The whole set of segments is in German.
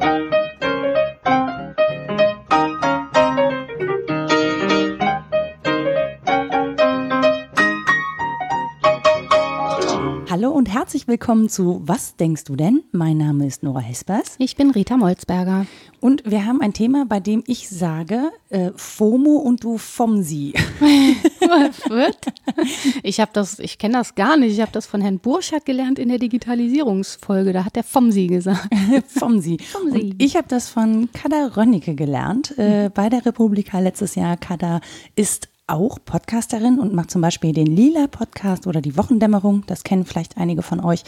Hallo und herzlich willkommen zu Was denkst du denn? Mein Name ist Nora Hespers. Ich bin Rita Molzberger. Und wir haben ein Thema, bei dem ich sage äh, FOMO und du FOMSI. Ich habe das, ich kenne das gar nicht. Ich habe das von Herrn Burchardt gelernt in der Digitalisierungsfolge. Da hat der FOMSI gesagt. FOMSI. FOMSI. Und ich habe das von Kada Rönnecke gelernt äh, bei der Republika letztes Jahr. Kada ist auch Podcasterin und macht zum Beispiel den Lila Podcast oder die Wochendämmerung. Das kennen vielleicht einige von euch.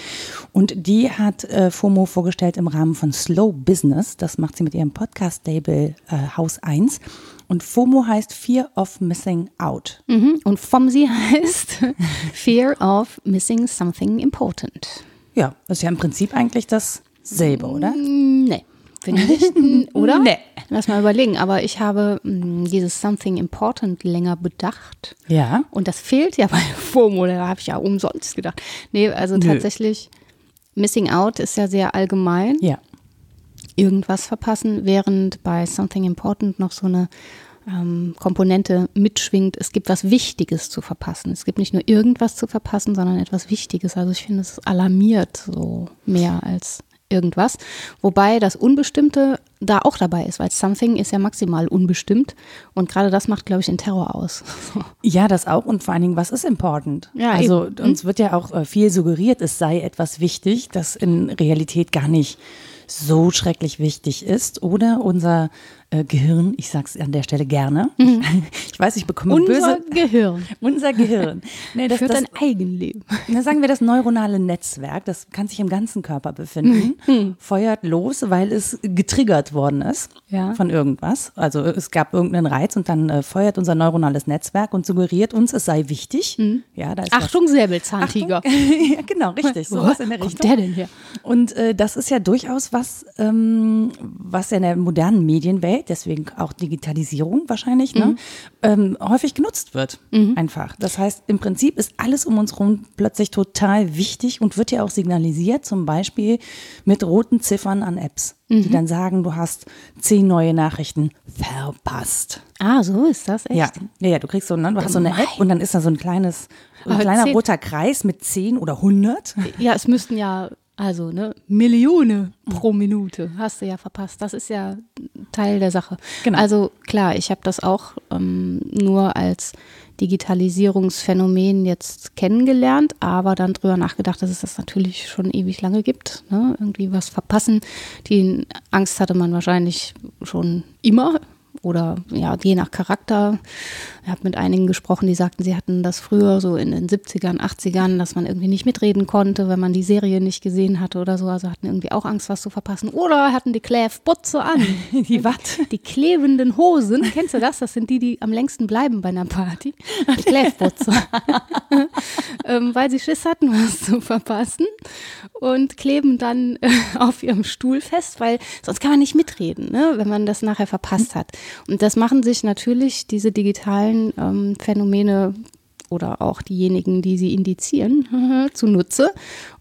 Und die hat äh, FOMO vorgestellt im Rahmen von Slow Business. Das macht sie mit ihrem Podcast-Label äh, Haus 1. Und FOMO heißt Fear of Missing Out. Mhm. Und FOMSI heißt Fear of Missing Something Important. Ja, das ist ja im Prinzip eigentlich dasselbe, oder? Nee. Nicht, oder? Nee. Lass mal überlegen. Aber ich habe mh, dieses Something Important länger bedacht. Ja. Und das fehlt ja bei FOMO. Da habe ich ja umsonst gedacht. Nee, also Nö. tatsächlich, Missing Out ist ja sehr allgemein. Ja. irgendwas verpassen, während bei Something Important noch so eine ähm, Komponente mitschwingt, es gibt was Wichtiges zu verpassen. Es gibt nicht nur irgendwas zu verpassen, sondern etwas Wichtiges. Also ich finde, es alarmiert so mehr als irgendwas. Wobei das Unbestimmte da auch dabei ist, weil Something ist ja maximal unbestimmt und gerade das macht, glaube ich, den Terror aus. Ja, das auch und vor allen Dingen, was ist important? Ja, also eben. uns wird ja auch äh, viel suggeriert, es sei etwas wichtig, das in Realität gar nicht so schrecklich wichtig ist. Oder unser äh, Gehirn, ich sage es an der Stelle gerne, ich weiß, ich bekomme Unser böse, Gehirn unser Gehirn. Nee, das, führt das, ein Eigenleben. na, sagen wir das neuronale Netzwerk, das kann sich im ganzen Körper befinden, Mhm. feuert los, weil es getriggert worden ist Ja. von irgendwas. Also es gab irgendeinen Reiz und dann äh, feuert unser neuronales Netzwerk und suggeriert uns, es sei wichtig. Ja, da ist was- Mhm. Achtung, Säbelzahntiger. ja, genau, richtig. Wo Sowas in der kommt Richtung. der denn her? Und äh, das ist ja durchaus was, ähm, was in der modernen Medienwelt, deswegen auch Digitalisierung wahrscheinlich, ne, ähm, häufig genutzt wird. Einfach. Das heißt, im Prinzip ist alles um uns herum plötzlich total wichtig und wird ja auch signalisiert, zum Beispiel mit roten Ziffern an Apps, die dann sagen, du hast zehn neue Nachrichten verpasst. Ah, so ist das echt? Ja, ja, ja, du kriegst so, ne, du hast so eine. App und dann ist da so ein kleines, ein Aber kleiner roter Kreis mit 10 oder 100. Ja, es müssten ja, also, ne, Millionen pro Minute hast du ja verpasst. Das ist ja Teil der Sache. Genau. Also klar, ich habe das auch ähm, nur als Digitalisierungsphänomen jetzt kennengelernt, aber dann drüber nachgedacht, dass es das natürlich schon ewig lange gibt. Ne? Irgendwie was verpassen. Die Angst hatte man wahrscheinlich schon immer. Oder ja, je nach Charakter. Ich habe mit einigen gesprochen, die sagten, sie hatten das früher so in den 70ern, 80ern, dass man irgendwie nicht mitreden konnte, wenn man die Serie nicht gesehen hatte oder so. Also hatten irgendwie auch Angst, was zu verpassen. Oder hatten die Kläfbutze an. Die was? Die klebenden Hosen, kennst du das? Das sind die, die am längsten bleiben bei einer Party. Die Kläfbutze. ähm, weil sie Schiss hatten, was zu verpassen und kleben dann äh, auf ihrem Stuhl fest, weil sonst kann man nicht mitreden, ne, wenn man das nachher verpasst hat. Und das machen sich natürlich diese digitalen ähm, Phänomene oder auch diejenigen, die sie indizieren, zunutze,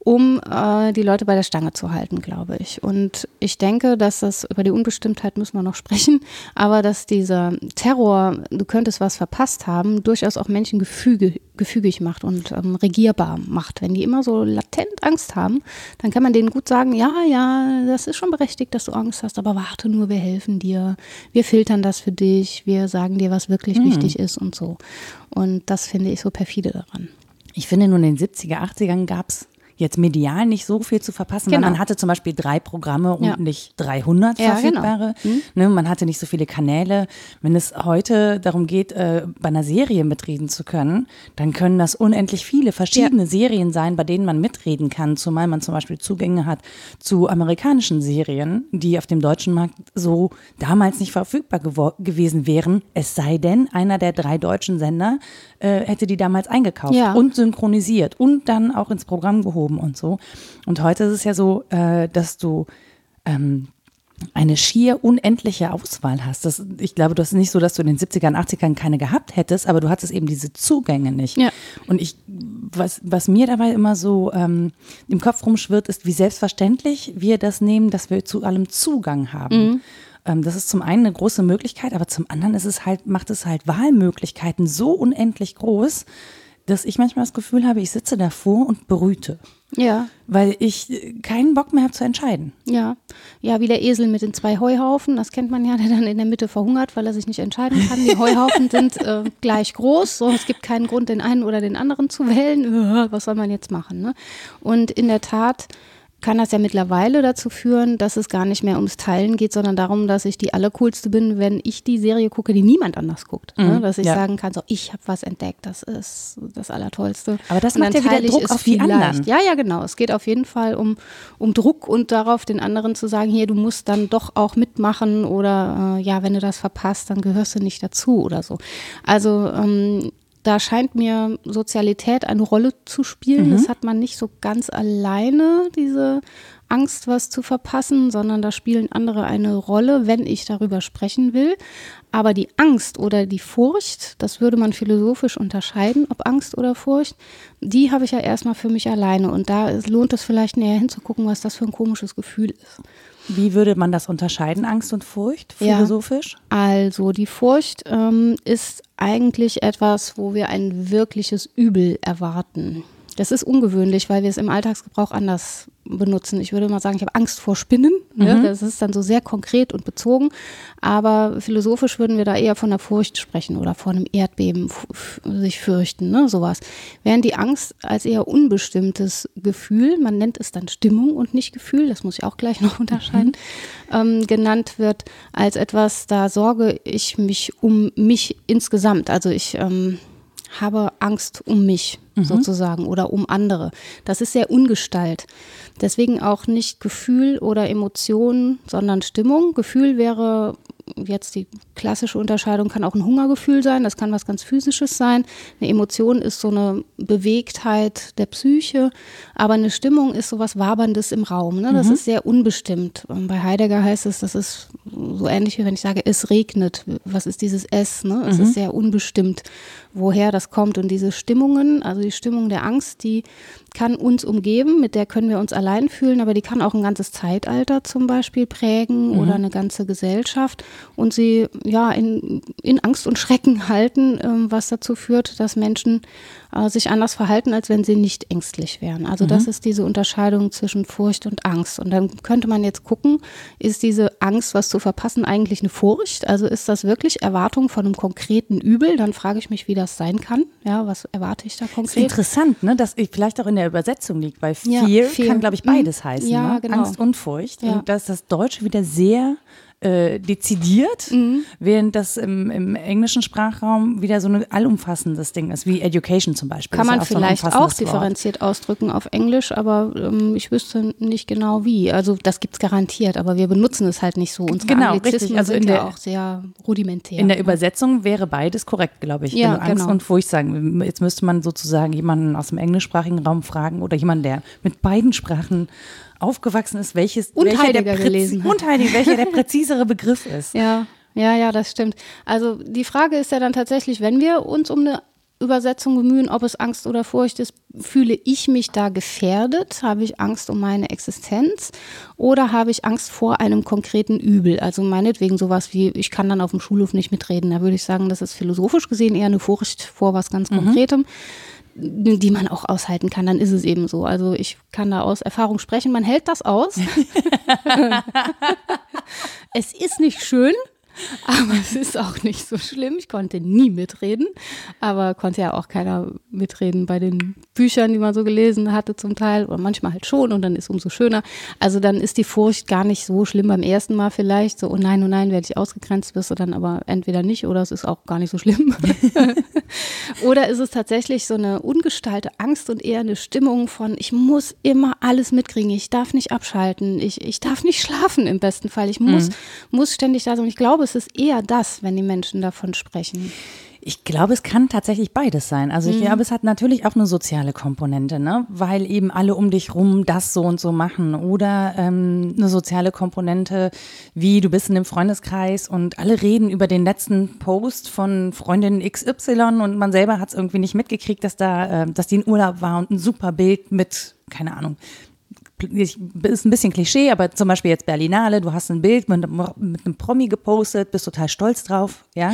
um äh, die Leute bei der Stange zu halten, glaube ich. Und ich denke, dass das über die Unbestimmtheit müssen wir noch sprechen, aber dass dieser Terror, du könntest was verpasst haben, durchaus auch Menschen gefüge, gefügig macht und ähm, regierbar macht. Wenn die immer so latent Angst haben, dann kann man denen gut sagen, ja, ja, das ist schon berechtigt, dass du Angst hast, aber warte nur, wir helfen dir, wir filtern das für dich, wir sagen dir, was wirklich wichtig ist und so. Und das finde ich so perfide daran. Ich finde, nur in den 70er, 80ern gab es jetzt medial nicht so viel zu verpassen. Genau. Man hatte zum Beispiel drei Programme und Ja. nicht 300 Ja, genau. verfügbare. Ne, man hatte nicht so viele Kanäle. Wenn es heute darum geht, äh, bei einer Serie mitreden zu können, dann können das unendlich viele verschiedene Serien sein, bei denen man mitreden kann. Zumal man zum Beispiel Zugänge hat zu amerikanischen Serien, die auf dem deutschen Markt so damals nicht verfügbar gewesen wären. Es sei denn, einer der drei deutschen Sender äh, hätte die damals eingekauft Ja. und synchronisiert und dann auch ins Programm gehoben und so. Und heute ist es ja so, äh, dass du ähm, eine schier unendliche Auswahl hast. Das, ich glaube, das ist nicht so, dass du in den 70ern, 80ern keine gehabt hättest, aber du hattest eben diese Zugänge nicht. Ja. Und ich, was, was mir dabei immer so ähm, im Kopf rumschwirrt, ist, wie selbstverständlich wir das nehmen, dass wir zu allem Zugang haben. Ähm, das ist zum einen eine große Möglichkeit, aber zum anderen ist es halt, macht es halt Wahlmöglichkeiten so unendlich groß, dass ich manchmal das Gefühl habe, ich sitze davor und brüte, Ja, weil ich äh, keinen Bock mehr habe zu entscheiden. ja. Ja, wie der Esel mit den zwei Heuhaufen. Das kennt man ja, der dann in der Mitte verhungert, weil er sich nicht entscheiden kann. Die Heuhaufen sind äh, gleich groß. So, es gibt keinen Grund, den einen oder den anderen zu wählen. Äh, Was soll man jetzt machen? Ne? Und in der Tat kann das ja mittlerweile dazu führen, dass es gar nicht mehr ums Teilen geht, sondern darum, dass ich die allercoolste bin, wenn ich die Serie gucke, die niemand anders guckt. ne? Dass ich ja. sagen kann, so ich habe was entdeckt, das ist das Allertollste. Aber das macht ja wieder Druck auf die anderen. Ja, ja, genau. Es geht auf jeden Fall um, um Druck und darauf, den anderen zu sagen, hier, du musst dann doch auch mitmachen oder äh, ja, wenn du das verpasst, dann gehörst du nicht dazu oder so. Also ähm, da scheint mir Sozialität eine Rolle zu spielen. Das hat man nicht so ganz alleine, diese Angst, was zu verpassen, sondern da spielen andere eine Rolle, wenn ich darüber sprechen will. Aber die Angst oder die Furcht, das würde man philosophisch unterscheiden, ob Angst oder Furcht, die habe ich ja erstmal für mich alleine. Und da lohnt es vielleicht näher hinzugucken, was das für ein komisches Gefühl ist. Wie würde man das unterscheiden, Angst und Furcht, Ja. philosophisch? Also die Furcht ähm, ist eigentlich etwas, wo wir ein wirkliches Übel erwarten. Das ist ungewöhnlich, weil wir es im Alltagsgebrauch anders benutzen. Ich würde mal sagen, ich habe Angst vor Spinnen. Ne? Das ist dann so sehr konkret und bezogen. Aber philosophisch würden wir da eher von der Furcht sprechen oder vor einem Erdbeben sich fürchten, ne? sowas. Während die Angst als eher unbestimmtes Gefühl, man nennt es dann Stimmung und nicht Gefühl, das muss ich auch gleich noch unterscheiden, ähm, genannt wird als etwas, da sorge ich mich um mich insgesamt. Also ich ähm, habe Angst um mich sozusagen oder um andere. Das ist sehr ungestalt. Deswegen auch nicht Gefühl oder Emotion, sondern Stimmung. Gefühl wäre jetzt die klassische Unterscheidung, kann auch ein Hungergefühl sein, das kann was ganz Physisches sein. Eine Emotion ist so eine Bewegtheit der Psyche, aber eine Stimmung ist so was Waberndes im Raum. Ne? Das ist sehr unbestimmt. Bei Heidegger heißt es, das ist so ähnlich wie wenn ich sage, es regnet. Was ist dieses Es? Ne? Es ist sehr unbestimmt, woher das kommt. Und diese Stimmungen, also die Stimmung der Angst, die kann uns umgeben, mit der können wir uns allein fühlen, aber die kann auch ein ganzes Zeitalter zum Beispiel prägen oder eine ganze Gesellschaft und sie ja in, in Angst und Schrecken halten, ähm, was dazu führt, dass Menschen äh, sich anders verhalten, als wenn sie nicht ängstlich wären. Also das ist diese Unterscheidung zwischen Furcht und Angst. Und dann könnte man jetzt gucken, ist diese Angst, was zu verpassen, eigentlich eine Furcht? Also ist das wirklich Erwartung von einem konkreten Übel? Dann frage ich mich, wie das sein kann. Ja, was erwarte ich da Das ist konkret? interessant, ne? dass ich vielleicht auch in der Übersetzung liegt, weil Ja, Fear, Fear. kann, glaube ich, Mhm. beides heißen. Ja, ne? genau. Angst und Furcht. Ja. Und da ist das Deutsche wieder sehr äh, dezidiert, Mhm. während das im, im englischen Sprachraum wieder so ein allumfassendes Ding ist, wie Education zum Beispiel. Kann ja man auch so vielleicht auch umfassendes Wort. differenziert ausdrücken auf Englisch, aber ähm, ich wüsste nicht genau wie. Also das gibt's garantiert, aber wir benutzen es halt nicht so. Unsere Genau, Anglizismen richtig. Also in sind der- ja auch sehr rudimentär. In der Übersetzung wäre beides korrekt, glaube ich. Ja, Wenn du Angst genau. und Furcht sagen. Jetzt müsste man sozusagen jemanden aus dem englischsprachigen Raum fragen oder jemanden, der mit beiden Sprachen aufgewachsen ist, welches Und welcher der gelesen und Heidegger, welcher der präzisere Begriff ist. Ja, ja, ja, das stimmt. Also die Frage ist ja dann tatsächlich, wenn wir uns um eine Übersetzung bemühen, ob es Angst oder Furcht ist, fühle ich mich da gefährdet? Habe ich Angst um meine Existenz? Oder habe ich Angst vor einem konkreten Übel? Also meinetwegen sowas wie, ich kann dann auf dem Schulhof nicht mitreden. Da würde ich sagen, das ist philosophisch gesehen eher eine Furcht vor was ganz Konkretem die man auch aushalten kann, dann ist es eben so. Also ich kann da aus Erfahrung sprechen, man hält das aus. es ist nicht schön, aber es ist auch nicht so schlimm. Ich konnte nie mitreden, aber konnte ja auch keiner mitreden bei den Büchern, die man so gelesen hatte zum Teil oder manchmal halt schon und dann ist umso schöner. Also dann ist die Furcht gar nicht so schlimm beim ersten Mal vielleicht, so oh nein, oh nein, werde ich ausgegrenzt, wirst du dann aber entweder nicht oder es ist auch gar nicht so schlimm. Oder ist es tatsächlich so eine ungestallte Angst und eher eine Stimmung von, ich muss immer alles mitkriegen, ich darf nicht abschalten, ich, ich darf nicht schlafen im besten Fall, ich muss, muss ständig da sein. Und ich glaube, es ist eher das, wenn die Menschen davon sprechen. Ich glaube, es kann tatsächlich beides sein. Also ich glaube, es hat natürlich auch eine soziale Komponente, ne? weil eben alle um dich rum das so und so machen. Oder ähm, eine soziale Komponente, wie du bist in einem Freundeskreis und alle reden über den letzten Post von Freundin XY und man selber hat es irgendwie nicht mitgekriegt, dass da, äh, dass die in Urlaub war und ein super Bild mit, keine Ahnung, ist ein bisschen Klischee, aber zum Beispiel jetzt Berlinale, du hast ein Bild mit, mit einem Promi gepostet, bist total stolz drauf, ja.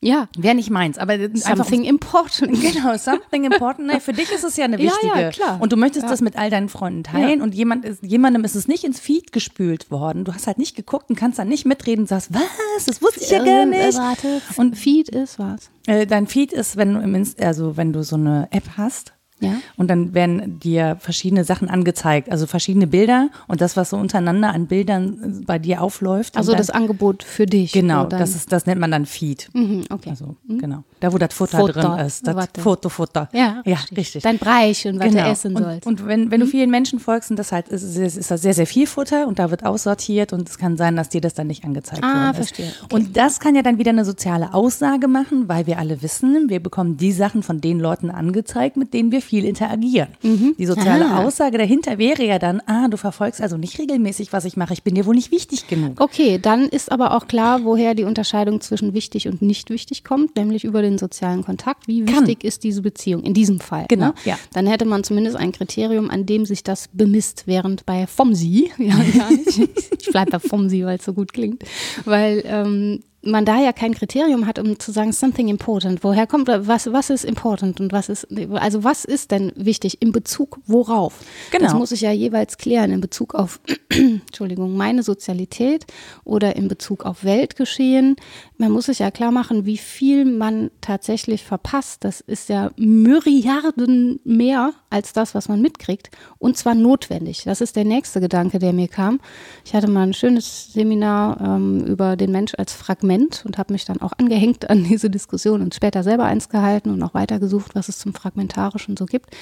Ja. Wäre nicht meins, aber something important. Genau, something important. Nee, für dich ist es ja eine wichtige. Ja, ja, klar. Und du möchtest ja. das mit all deinen Freunden teilen Ja. und jemand ist, jemandem ist es nicht ins Feed gespült worden. Du hast halt nicht geguckt und kannst dann nicht mitreden und sagst, was, das wusste ich ja gar nicht. Warte, Und- Feed ist was? Äh, dein Feed ist, wenn du im Inst also wenn du so eine App hast. Ja. Und dann werden dir verschiedene Sachen angezeigt, also verschiedene Bilder und das, was so untereinander an Bildern äh, bei dir aufläuft. Also dann, das Angebot für dich. Genau, das, ist, das nennt man dann Feed. Mhm, okay. Also, genau. Da, wo das Futter, Futter, drin ist. Das warte. Fotofutter. ja, ja, richtig. richtig. Dein Bereich und was du essen und, sollst. Und wenn, wenn du vielen Menschen folgst, und das halt ist, ist, ist das sehr, sehr viel Futter und da wird aussortiert und es kann sein, dass dir das dann nicht angezeigt Ah, worden ist. verstehe. Okay. Und das kann ja dann wieder eine soziale Aussage machen, weil wir alle wissen, wir bekommen die Sachen von den Leuten angezeigt, mit denen wir viel interagieren. Die soziale Ah. Aussage dahinter wäre ja dann, ah, du verfolgst also nicht regelmäßig, was ich mache, ich bin dir wohl nicht wichtig genug. Okay, dann ist aber auch klar, woher die Unterscheidung zwischen wichtig und nicht wichtig kommt, nämlich über den sozialen Kontakt. Wie Kann. wichtig ist diese Beziehung in diesem Fall? Genau, Ne? ja. Dann hätte man zumindest ein Kriterium, an dem sich das bemisst, während bei FOMSI, ja, gar nicht. ich bleibe bei FOMSI, weil es so gut klingt, weil ähm, man da ja kein Kriterium hat, um zu sagen, something important. Woher kommt, was, was ist important und was ist, also was ist denn wichtig in Bezug worauf? Das Genau. muss ich ja jeweils klären in Bezug auf, Entschuldigung, meine Sozialität oder in Bezug auf Weltgeschehen. Man muss sich ja klar machen, wie viel man tatsächlich verpasst. Das ist ja Myriarden mehr als das, was man mitkriegt. Und zwar notwendig. Das ist der nächste Gedanke, der mir kam. Ich hatte mal ein schönes Seminar ähm, über den Mensch als Fragment und habe mich dann auch angehängt an diese Diskussion und später selber eins gehalten und auch weitergesucht, was es zum Fragmentarischen so gibt.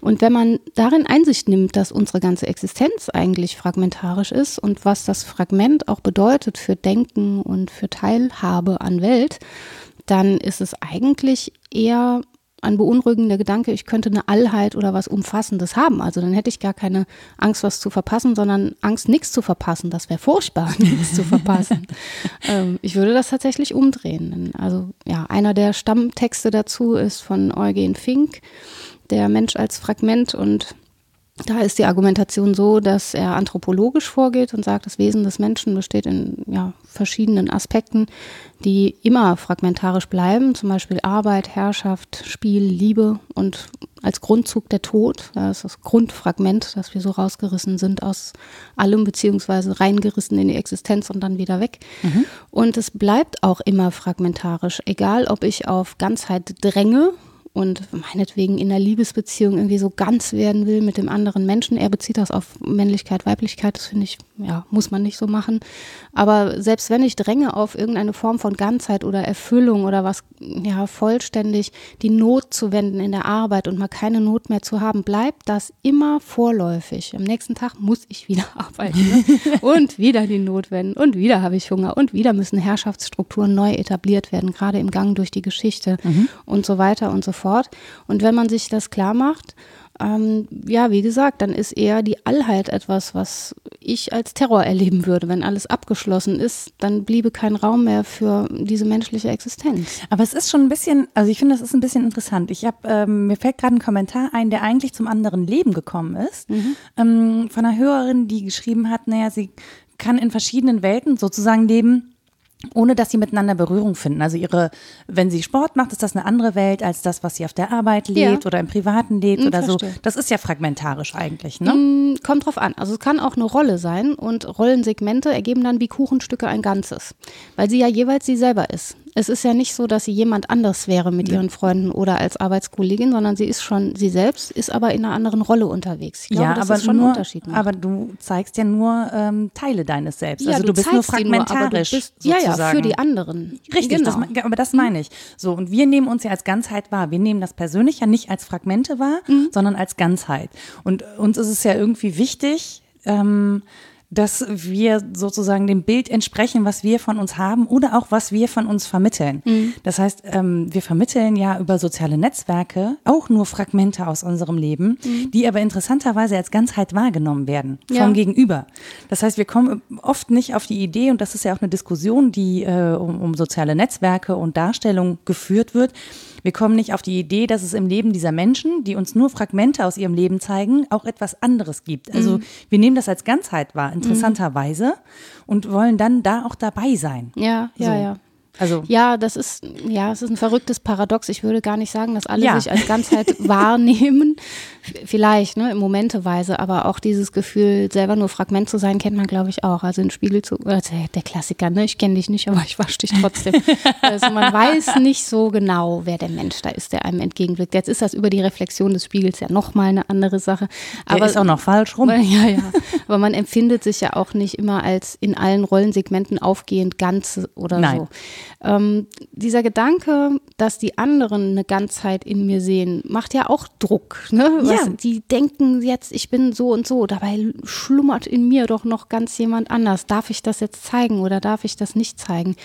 Und wenn man darin Einsicht nimmt, dass unsere ganze Existenz eigentlich fragmentarisch ist und was das Fragment auch bedeutet für Denken und für Teilhabe an Welt, dann ist es eigentlich eher ein beunruhigender Gedanke, ich könnte eine Allheit oder was Umfassendes haben. Also dann hätte ich gar keine Angst, was zu verpassen, sondern Angst, nichts zu verpassen. Das wäre furchtbar, nichts zu verpassen. ähm, ich würde das tatsächlich umdrehen. Also ja, einer der Stammtexte dazu ist von Eugen Fink, der Mensch als Fragment und da ist die Argumentation so, dass er anthropologisch vorgeht und sagt, das Wesen des Menschen besteht in ja, verschiedenen Aspekten, die immer fragmentarisch bleiben, zum Beispiel Arbeit, Herrschaft, Spiel, Liebe und als Grundzug der Tod. Das ist das Grundfragment, dass wir so rausgerissen sind aus allem, beziehungsweise reingerissen in die Existenz und dann wieder weg. Und es bleibt auch immer fragmentarisch, egal ob ich auf Ganzheit dränge und meinetwegen in einer Liebesbeziehung irgendwie so ganz werden will mit dem anderen Menschen. Er bezieht das auf Männlichkeit, Weiblichkeit, das finde ich, ja, muss man nicht so machen. Aber selbst wenn ich dränge auf irgendeine Form von Ganzheit oder Erfüllung oder was, ja, vollständig die Not zu wenden in der Arbeit und mal keine Not mehr zu haben, bleibt das immer vorläufig. Am nächsten Tag muss ich wieder arbeiten ne? und wieder die Not wenden und wieder habe ich Hunger und wieder müssen Herrschaftsstrukturen neu etabliert werden, gerade im Gang durch die Geschichte und so weiter und so fort. Und wenn man sich das klar macht, ähm, ja, wie gesagt, dann ist eher die Allheit etwas, was ich als Terror erleben würde. Wenn alles abgeschlossen ist, dann bliebe kein Raum mehr für diese menschliche Existenz. Aber es ist schon ein bisschen, also ich finde, das ist ein bisschen interessant. Ich habe, ähm, mir fällt gerade ein Kommentar ein, der eigentlich zum anderen Leben gekommen ist, ähm, von einer Hörerin, die geschrieben hat, naja, sie kann in verschiedenen Welten sozusagen leben, ohne dass sie miteinander Berührung finden. Also ihre, wenn sie Sport macht, ist das eine andere Welt als das, was sie auf der Arbeit lebt Ja. oder im Privaten lebt Hm, oder so. verstehe. Das ist ja fragmentarisch eigentlich, ne? Mm, Kommt drauf an. Also es kann auch eine Rolle sein und Rollensegmente ergeben dann wie Kuchenstücke ein Ganzes, weil sie ja jeweils sie selber ist. Es ist ja nicht so, dass sie jemand anders wäre mit ihren Freunden oder als Arbeitskollegin, sondern sie ist schon sie selbst, ist aber in einer anderen Rolle unterwegs. Ich glaube, ja, das aber ist schon nur, ein Unterschied. macht. aber du zeigst ja nur ähm, Teile deines Selbst. ja, also du, bist nur du fragmentarisch. bist, ja, ja, für die anderen. Richtig, das, genau. me- aber das meine ich. So, und wir nehmen uns ja als Ganzheit wahr. Wir nehmen das persönlich ja nicht als Fragmente wahr, Mhm. sondern als Ganzheit. Und uns ist es ja irgendwie wichtig, ähm, dass wir sozusagen dem Bild entsprechen, was wir von uns haben oder auch was wir von uns vermitteln. Mhm. Das heißt, ähm, wir vermitteln ja über soziale Netzwerke auch nur Fragmente aus unserem Leben, mhm. die aber interessanterweise als Ganzheit wahrgenommen werden vom ja. Gegenüber. Das heißt, wir kommen oft nicht auf die Idee, und das ist ja auch eine Diskussion, die äh, um, um soziale Netzwerke und Darstellung geführt wird, wir kommen nicht auf die Idee, dass es im Leben dieser Menschen, die uns nur Fragmente aus ihrem Leben zeigen, auch etwas anderes gibt. Also mhm. wir nehmen das als Ganzheit wahr, interessanterweise, mhm. und wollen dann da auch dabei sein. Ja, ja, so. ja. Also ja, das ist ja, es ist ein verrücktes Paradox. Ich würde gar nicht sagen, dass alle ja. sich als Ganzheit wahrnehmen. Vielleicht, ne, in Momenteweise, aber auch dieses Gefühl, selber nur Fragment zu sein, kennt man, glaube ich, auch. Also in Spiegel zu, äh, der Klassiker, ne, ich kenne dich nicht, aber ich wasche dich trotzdem. also man weiß nicht so genau, wer der Mensch da ist, der einem entgegenblickt. Jetzt ist das über die Reflexion des Spiegels ja nochmal eine andere Sache. Aber der ist auch noch falsch rum. Ja, ja. Aber man empfindet sich ja auch nicht immer als in allen Rollensegmenten aufgehend Ganze oder Nein. so. Ähm, dieser Gedanke, dass die anderen eine Ganzheit in mir sehen, macht ja auch Druck. Ne? Was, ja. Die denken jetzt, ich bin so und so, dabei schlummert in mir doch noch ganz jemand anders. Darf ich das jetzt zeigen oder darf ich das nicht zeigen?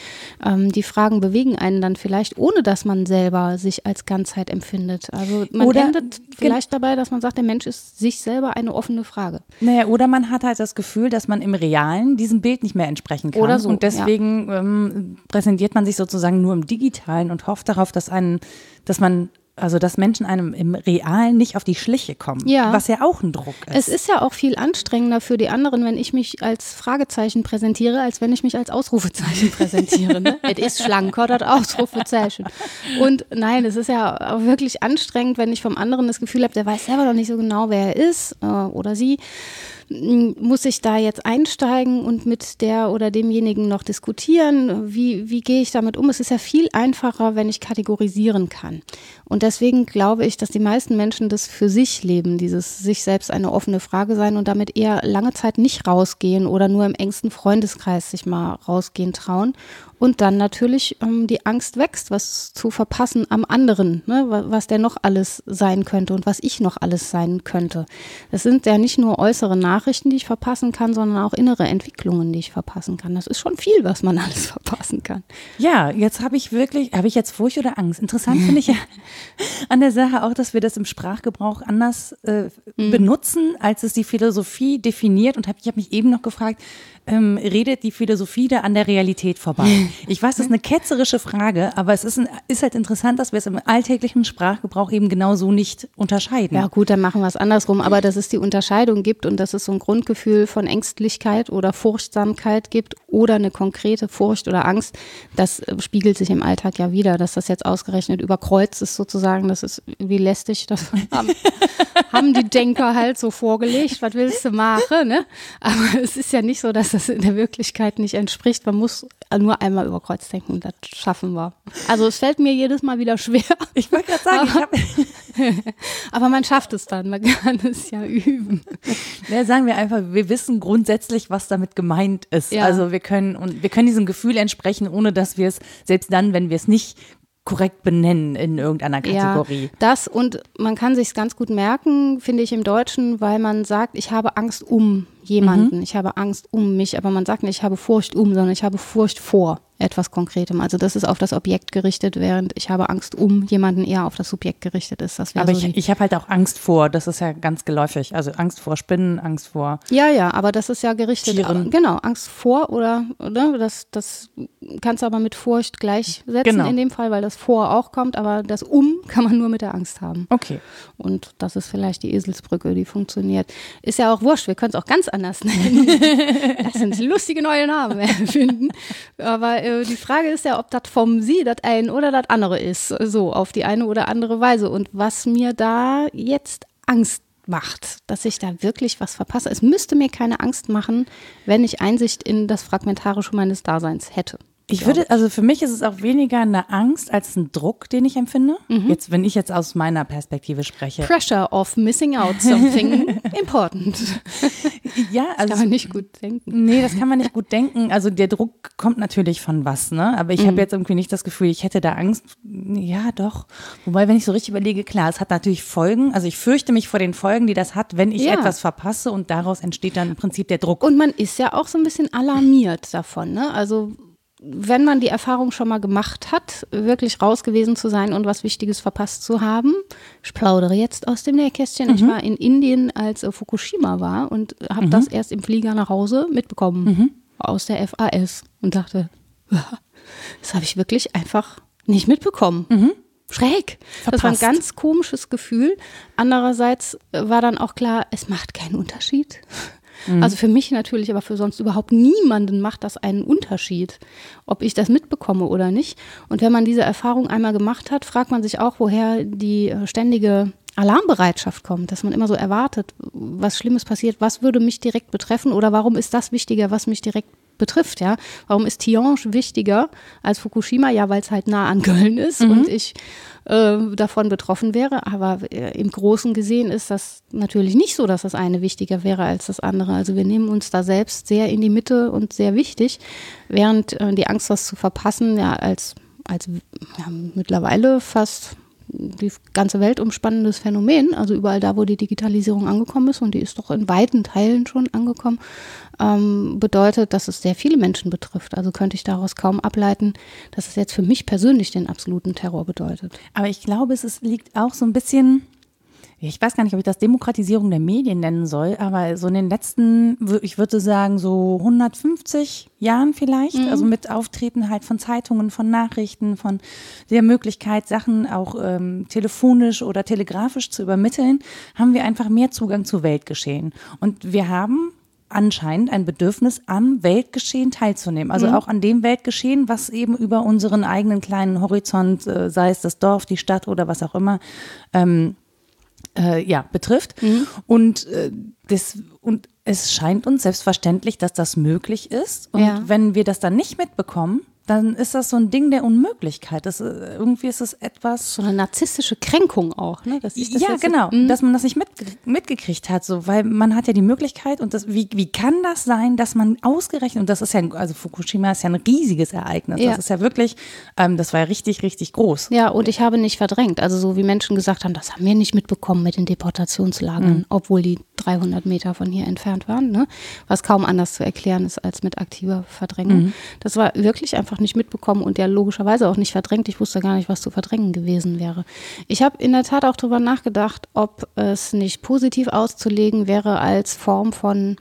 Ähm, die Fragen bewegen einen dann vielleicht, ohne dass man selber sich als Ganzheit empfindet. Also man oder endet vielleicht dabei, dass man sagt, der Mensch ist sich selber eine offene Frage. Naja, oder man hat halt das Gefühl, dass man im Realen diesem Bild nicht mehr entsprechen kann. Oder so. Und deswegen ja. ähm, präsentiert man man sich sozusagen nur im Digitalen und hofft darauf, dass einen, dass man also dass Menschen einem im Realen nicht auf die Schliche kommen, ja. was ja auch ein Druck ist. Es ist ja auch viel anstrengender für die anderen, wenn ich mich als Fragezeichen präsentiere, als wenn ich mich als Ausrufezeichen präsentiere. Ne? es ist schlanker, das Ausrufezeichen. Und nein, es ist ja auch wirklich anstrengend, wenn ich vom anderen das Gefühl habe, der weiß selber noch nicht so genau, wer er ist äh, oder sie muss ich da jetzt einsteigen und mit der oder demjenigen noch diskutieren? Wie, wie gehe ich damit um? Es ist ja viel einfacher, wenn ich kategorisieren kann. Und deswegen glaube ich, dass die meisten Menschen das für sich leben, dieses sich selbst eine offene Frage sein und damit eher lange Zeit nicht rausgehen oder nur im engsten Freundeskreis sich mal rausgehen trauen und dann natürlich ähm, die Angst wächst, was zu verpassen am anderen, ne? was der noch alles sein könnte und was ich noch alles sein könnte. Das sind ja nicht nur äußere Nachrichten, die ich verpassen kann, sondern auch innere Entwicklungen, die ich verpassen kann. Das ist schon viel, was man alles verpassen kann. Ja, jetzt habe ich wirklich, habe ich jetzt Furcht oder Angst? Interessant finde ich ja an der Sache auch, dass wir das im Sprachgebrauch anders äh, mhm. benutzen, als es die Philosophie definiert. Und hab, ich habe mich eben noch gefragt, ähm, redet die Philosophie da an der Realität vorbei? Ich weiß, das ist eine ketzerische Frage, aber es ist, ein, ist halt interessant, dass wir es im alltäglichen Sprachgebrauch eben genau so nicht unterscheiden. Ja gut, dann machen wir es andersrum, aber dass es die Unterscheidung gibt und dass es so ein Grundgefühl von Ängstlichkeit oder Furchtsamkeit gibt oder eine konkrete Furcht oder Angst, das äh, spiegelt sich im Alltag ja wieder, dass das jetzt ausgerechnet überkreuzt ist sozusagen, das ist wie lästig, das haben, haben die Denker halt so vorgelegt, was willst du machen, ne? Aber es ist ja nicht so, dass das in der Wirklichkeit nicht entspricht, man muss nur einmal über Kreuz denken, das schaffen wir. Also es fällt mir jedes Mal wieder schwer. Ich wollte gerade sagen, aber, aber, man schafft es dann, man kann es ja üben. Ja, sagen wir einfach, wir wissen grundsätzlich, was damit gemeint ist. Ja. Also wir können und wir können diesem Gefühl entsprechen, ohne dass wir es, selbst dann, wenn wir es nicht korrekt benennen in irgendeiner Kategorie. Ja, das und man kann sich ganz gut merken, finde ich im Deutschen, weil man sagt, ich habe Angst um jemanden, mhm. ich habe Angst um mich, aber man sagt nicht, ich habe Furcht um, sondern ich habe Furcht vor etwas Konkretem. Also das ist auf das Objekt gerichtet, während ich habe Angst um jemanden eher auf das Subjekt gerichtet ist. aber so ich, ich habe halt auch Angst vor, das ist ja ganz geläufig. Also Angst vor Spinnen, Angst vor. Ja, ja, aber das ist ja gerichtet. Tieren. Genau, Angst vor oder, oder das, das kannst du aber mit Furcht gleichsetzen genau. in dem Fall, weil das vor auch kommt, aber das um kann man nur mit der Angst haben. Okay. Und das ist vielleicht die Eselsbrücke, die funktioniert. Ist ja auch wurscht, wir können es auch ganz anders nennen. das sind lustige neue Namen finden. Aber äh, die Frage ist ja, ob das vom Sie das ein oder das andere ist, so auf die eine oder andere Weise. Und was mir da jetzt Angst macht, dass ich da wirklich was verpasse. Es müsste mir keine Angst machen, wenn ich Einsicht in das Fragmentarische meines Daseins hätte. Ich würde, also für mich ist es auch weniger eine Angst als ein Druck, den ich empfinde. Mhm. Jetzt, wenn ich jetzt aus meiner Perspektive spreche. Pressure of missing out something important. Ja, Kann also man nicht gut denken. Nee, das kann man nicht gut denken. Also der Druck kommt natürlich von was, ne? Aber ich Mhm. habe jetzt irgendwie nicht das Gefühl, ich hätte da Angst. Ja, doch. Wobei, wenn ich so richtig überlege, klar, es hat natürlich Folgen. Also ich fürchte mich vor den Folgen, die das hat, wenn ich Ja. etwas verpasse und daraus entsteht dann im Prinzip der Druck. Und man ist ja auch so ein bisschen alarmiert davon. Ne? Also wenn man die Erfahrung schon mal gemacht hat, wirklich raus gewesen zu sein und was Wichtiges verpasst zu haben. Ich plaudere jetzt aus dem Nähkästchen. Ich war in Indien, als äh, Fukushima war und habe das erst im Flieger nach Hause mitbekommen aus der FAS und dachte, das habe ich wirklich einfach nicht mitbekommen. Schräg. Das war ein Verpasst. ganz komisches Gefühl. Andererseits äh, war dann auch klar, es macht keinen Unterschied. Also für mich natürlich, aber für sonst überhaupt niemanden macht das einen Unterschied, ob ich das mitbekomme oder nicht. Und wenn man diese Erfahrung einmal gemacht hat, fragt man sich auch, woher die äh, ständige Alarmbereitschaft kommt, dass man immer so erwartet, was Schlimmes passiert, was würde mich direkt betreffen oder warum ist das wichtiger, was mich direkt betrifft, ja? Warum ist Tiange wichtiger als Fukushima? Ja, weil es halt nah an Köln ist und ich äh, davon betroffen wäre. Aber äh, im Großen gesehen ist das natürlich nicht so, dass das eine wichtiger wäre als das andere. Also wir nehmen uns da selbst sehr in die Mitte und sehr wichtig, während äh, die Angst, was zu verpassen, ja als, als ja, mittlerweile fast die ganze Welt umspannendes Phänomen, also überall da, wo die Digitalisierung angekommen ist, und die ist doch in weiten Teilen schon angekommen, ähm, bedeutet, dass es sehr viele Menschen betrifft. Also könnte ich daraus kaum ableiten, dass es jetzt für mich persönlich den absoluten Terror bedeutet. Aber ich glaube, es liegt auch so ein bisschen, ich weiß gar nicht, ob ich das Demokratisierung der Medien nennen soll, aber so in den letzten, ich würde sagen, so 150 Jahren vielleicht, also mit Auftreten halt von Zeitungen, von Nachrichten, von der Möglichkeit, Sachen auch ähm, telefonisch oder telegrafisch zu übermitteln, haben wir einfach mehr Zugang zu Weltgeschehen. Und wir haben anscheinend ein Bedürfnis, am Weltgeschehen teilzunehmen. Also auch an dem Weltgeschehen, was eben über unseren eigenen kleinen Horizont, äh, sei es das Dorf, die Stadt oder was auch immer, ähm, äh, ja, betrifft. Und, äh, das, und es scheint uns selbstverständlich, dass das möglich ist. Und Ja. wenn wir das dann nicht mitbekommen, dann ist das so ein Ding der Unmöglichkeit. Das, äh, irgendwie ist es etwas So eine narzisstische Kränkung auch, ne? Dass ich das ja, genau, Mhm. dass man das nicht mit, mitgekriegt hat, so, weil man hat ja die Möglichkeit und das, wie, wie kann das sein, dass man ausgerechnet, und das ist ja, also Fukushima ist ja ein riesiges Ereignis, Ja. das ist ja wirklich, ähm, das war ja richtig, richtig groß. Ja, und ich habe nicht verdrängt. Also so wie Menschen gesagt haben, das haben wir nicht mitbekommen mit den Deportationslagern, obwohl die 300 Meter von hier entfernt waren, ne? was kaum anders zu erklären ist als mit aktiver Verdrängung. Das war wirklich einfach nicht mitbekommen und ja logischerweise auch nicht verdrängt. Ich wusste gar nicht, was zu verdrängen gewesen wäre. Ich habe in der Tat auch darüber nachgedacht, ob es nicht positiv auszulegen wäre als Form von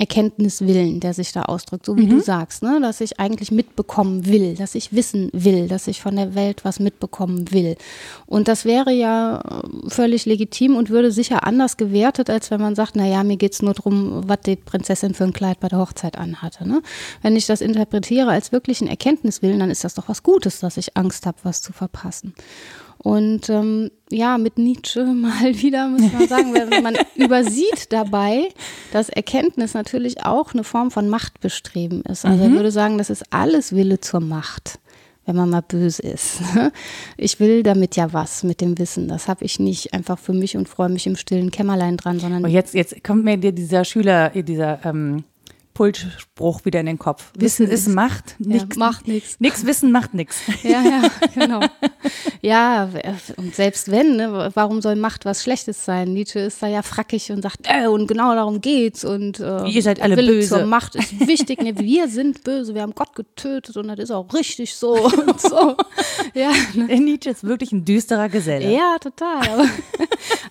Erkenntniswillen, der sich da ausdrückt, so wie du sagst, ne? dass ich eigentlich mitbekommen will, dass ich wissen will, dass ich von der Welt was mitbekommen will. Und das wäre ja äh, völlig legitim und würde sicher anders gewertet, als wenn man sagt, na ja, mir geht's nur drum, was die Prinzessin für ein Kleid bei der Hochzeit anhatte. Ne? Wenn ich das interpretiere als wirklichen Erkenntniswillen, dann ist das doch was Gutes, dass ich Angst habe, was zu verpassen. Und ähm, ja, mit Nietzsche mal wieder, muss man sagen, weil man übersieht dabei, dass Erkenntnis natürlich auch eine Form von Machtbestreben ist. Also er würde sagen, das ist alles Wille zur Macht, wenn man mal böse ist. Ich will damit ja was mit dem Wissen. Das habe ich nicht einfach für mich und freue mich im stillen Kämmerlein dran, sondern Und jetzt, jetzt kommt mir dieser Schüler, dieser ähm, Pulsspruch wieder in den Kopf. Wissen, Wissen ist ist- Macht, ja, nix, macht nichts. nix Wissen macht nix. Ja, ja, genau. Ja, und selbst wenn, ne, warum soll Macht was Schlechtes sein? Nietzsche ist da ja frackig und sagt, äh, und genau darum geht's. Und äh, Ihr seid alle Wille böse. zur Macht ist wichtig. Ne, wir sind böse, wir haben Gott getötet und das ist auch richtig so und so. Ja, ne? Nietzsche ist wirklich ein düsterer Geselle. Ja, total.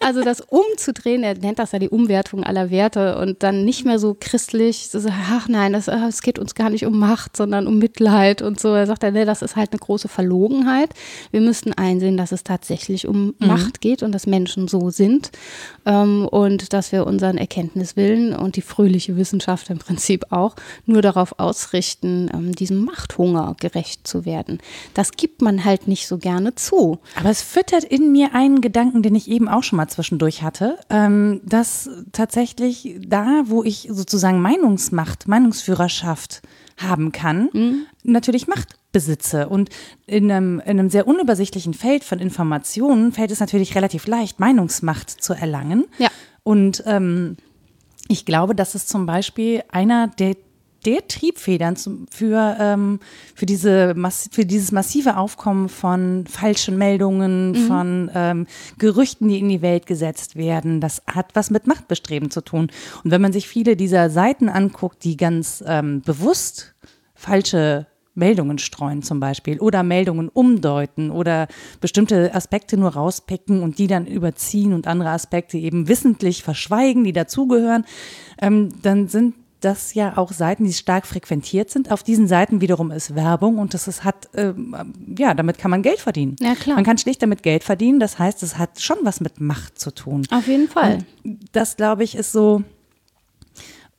Also das umzudrehen, er nennt das ja die Umwertung aller Werte und dann nicht mehr so christlich, so, ach nein, das, ah, es geht uns gar nicht um Macht, sondern um Mitleid und so. Er sagt, nee, das ist halt eine große Verlogenheit. Wir müssten einsehen, dass es tatsächlich um Macht geht und dass Menschen so sind ähm, und dass wir unseren Erkenntniswillen und die fröhliche Wissenschaft im Prinzip auch nur darauf ausrichten, ähm, diesem Machthunger gerecht zu werden. Das gibt man halt nicht so gerne zu. Aber es füttert in mir einen Gedanken, den ich eben auch schon mal zwischendurch hatte, ähm, dass tatsächlich da, wo ich sozusagen Meinungsmacht, Meinungsführerschaft haben kann, mhm. natürlich Macht besitze. Und in einem, in einem sehr unübersichtlichen Feld von Informationen fällt es natürlich relativ leicht, Meinungsmacht zu erlangen. Ja. Und ähm, ich glaube, das ist zum Beispiel einer der der Triebfedern für, ähm, für, diese, für dieses massive Aufkommen von falschen Meldungen, mhm. von ähm, Gerüchten, die in die Welt gesetzt werden. Das hat was mit Machtbestreben zu tun. Und wenn man sich viele dieser Seiten anguckt, die ganz ähm, bewusst falsche Meldungen streuen zum Beispiel oder Meldungen umdeuten oder bestimmte Aspekte nur rauspicken und die dann überziehen und andere Aspekte eben wissentlich verschweigen, die dazugehören, ähm, dann sind das ja auch Seiten, die stark frequentiert sind. Auf diesen Seiten wiederum ist Werbung und das ist, hat, ähm, ja, damit kann man Geld verdienen. Ja, klar. Man kann schlicht damit Geld verdienen. Das heißt, es hat schon was mit Macht zu tun. Auf jeden Fall. Und das, glaube ich, ist so,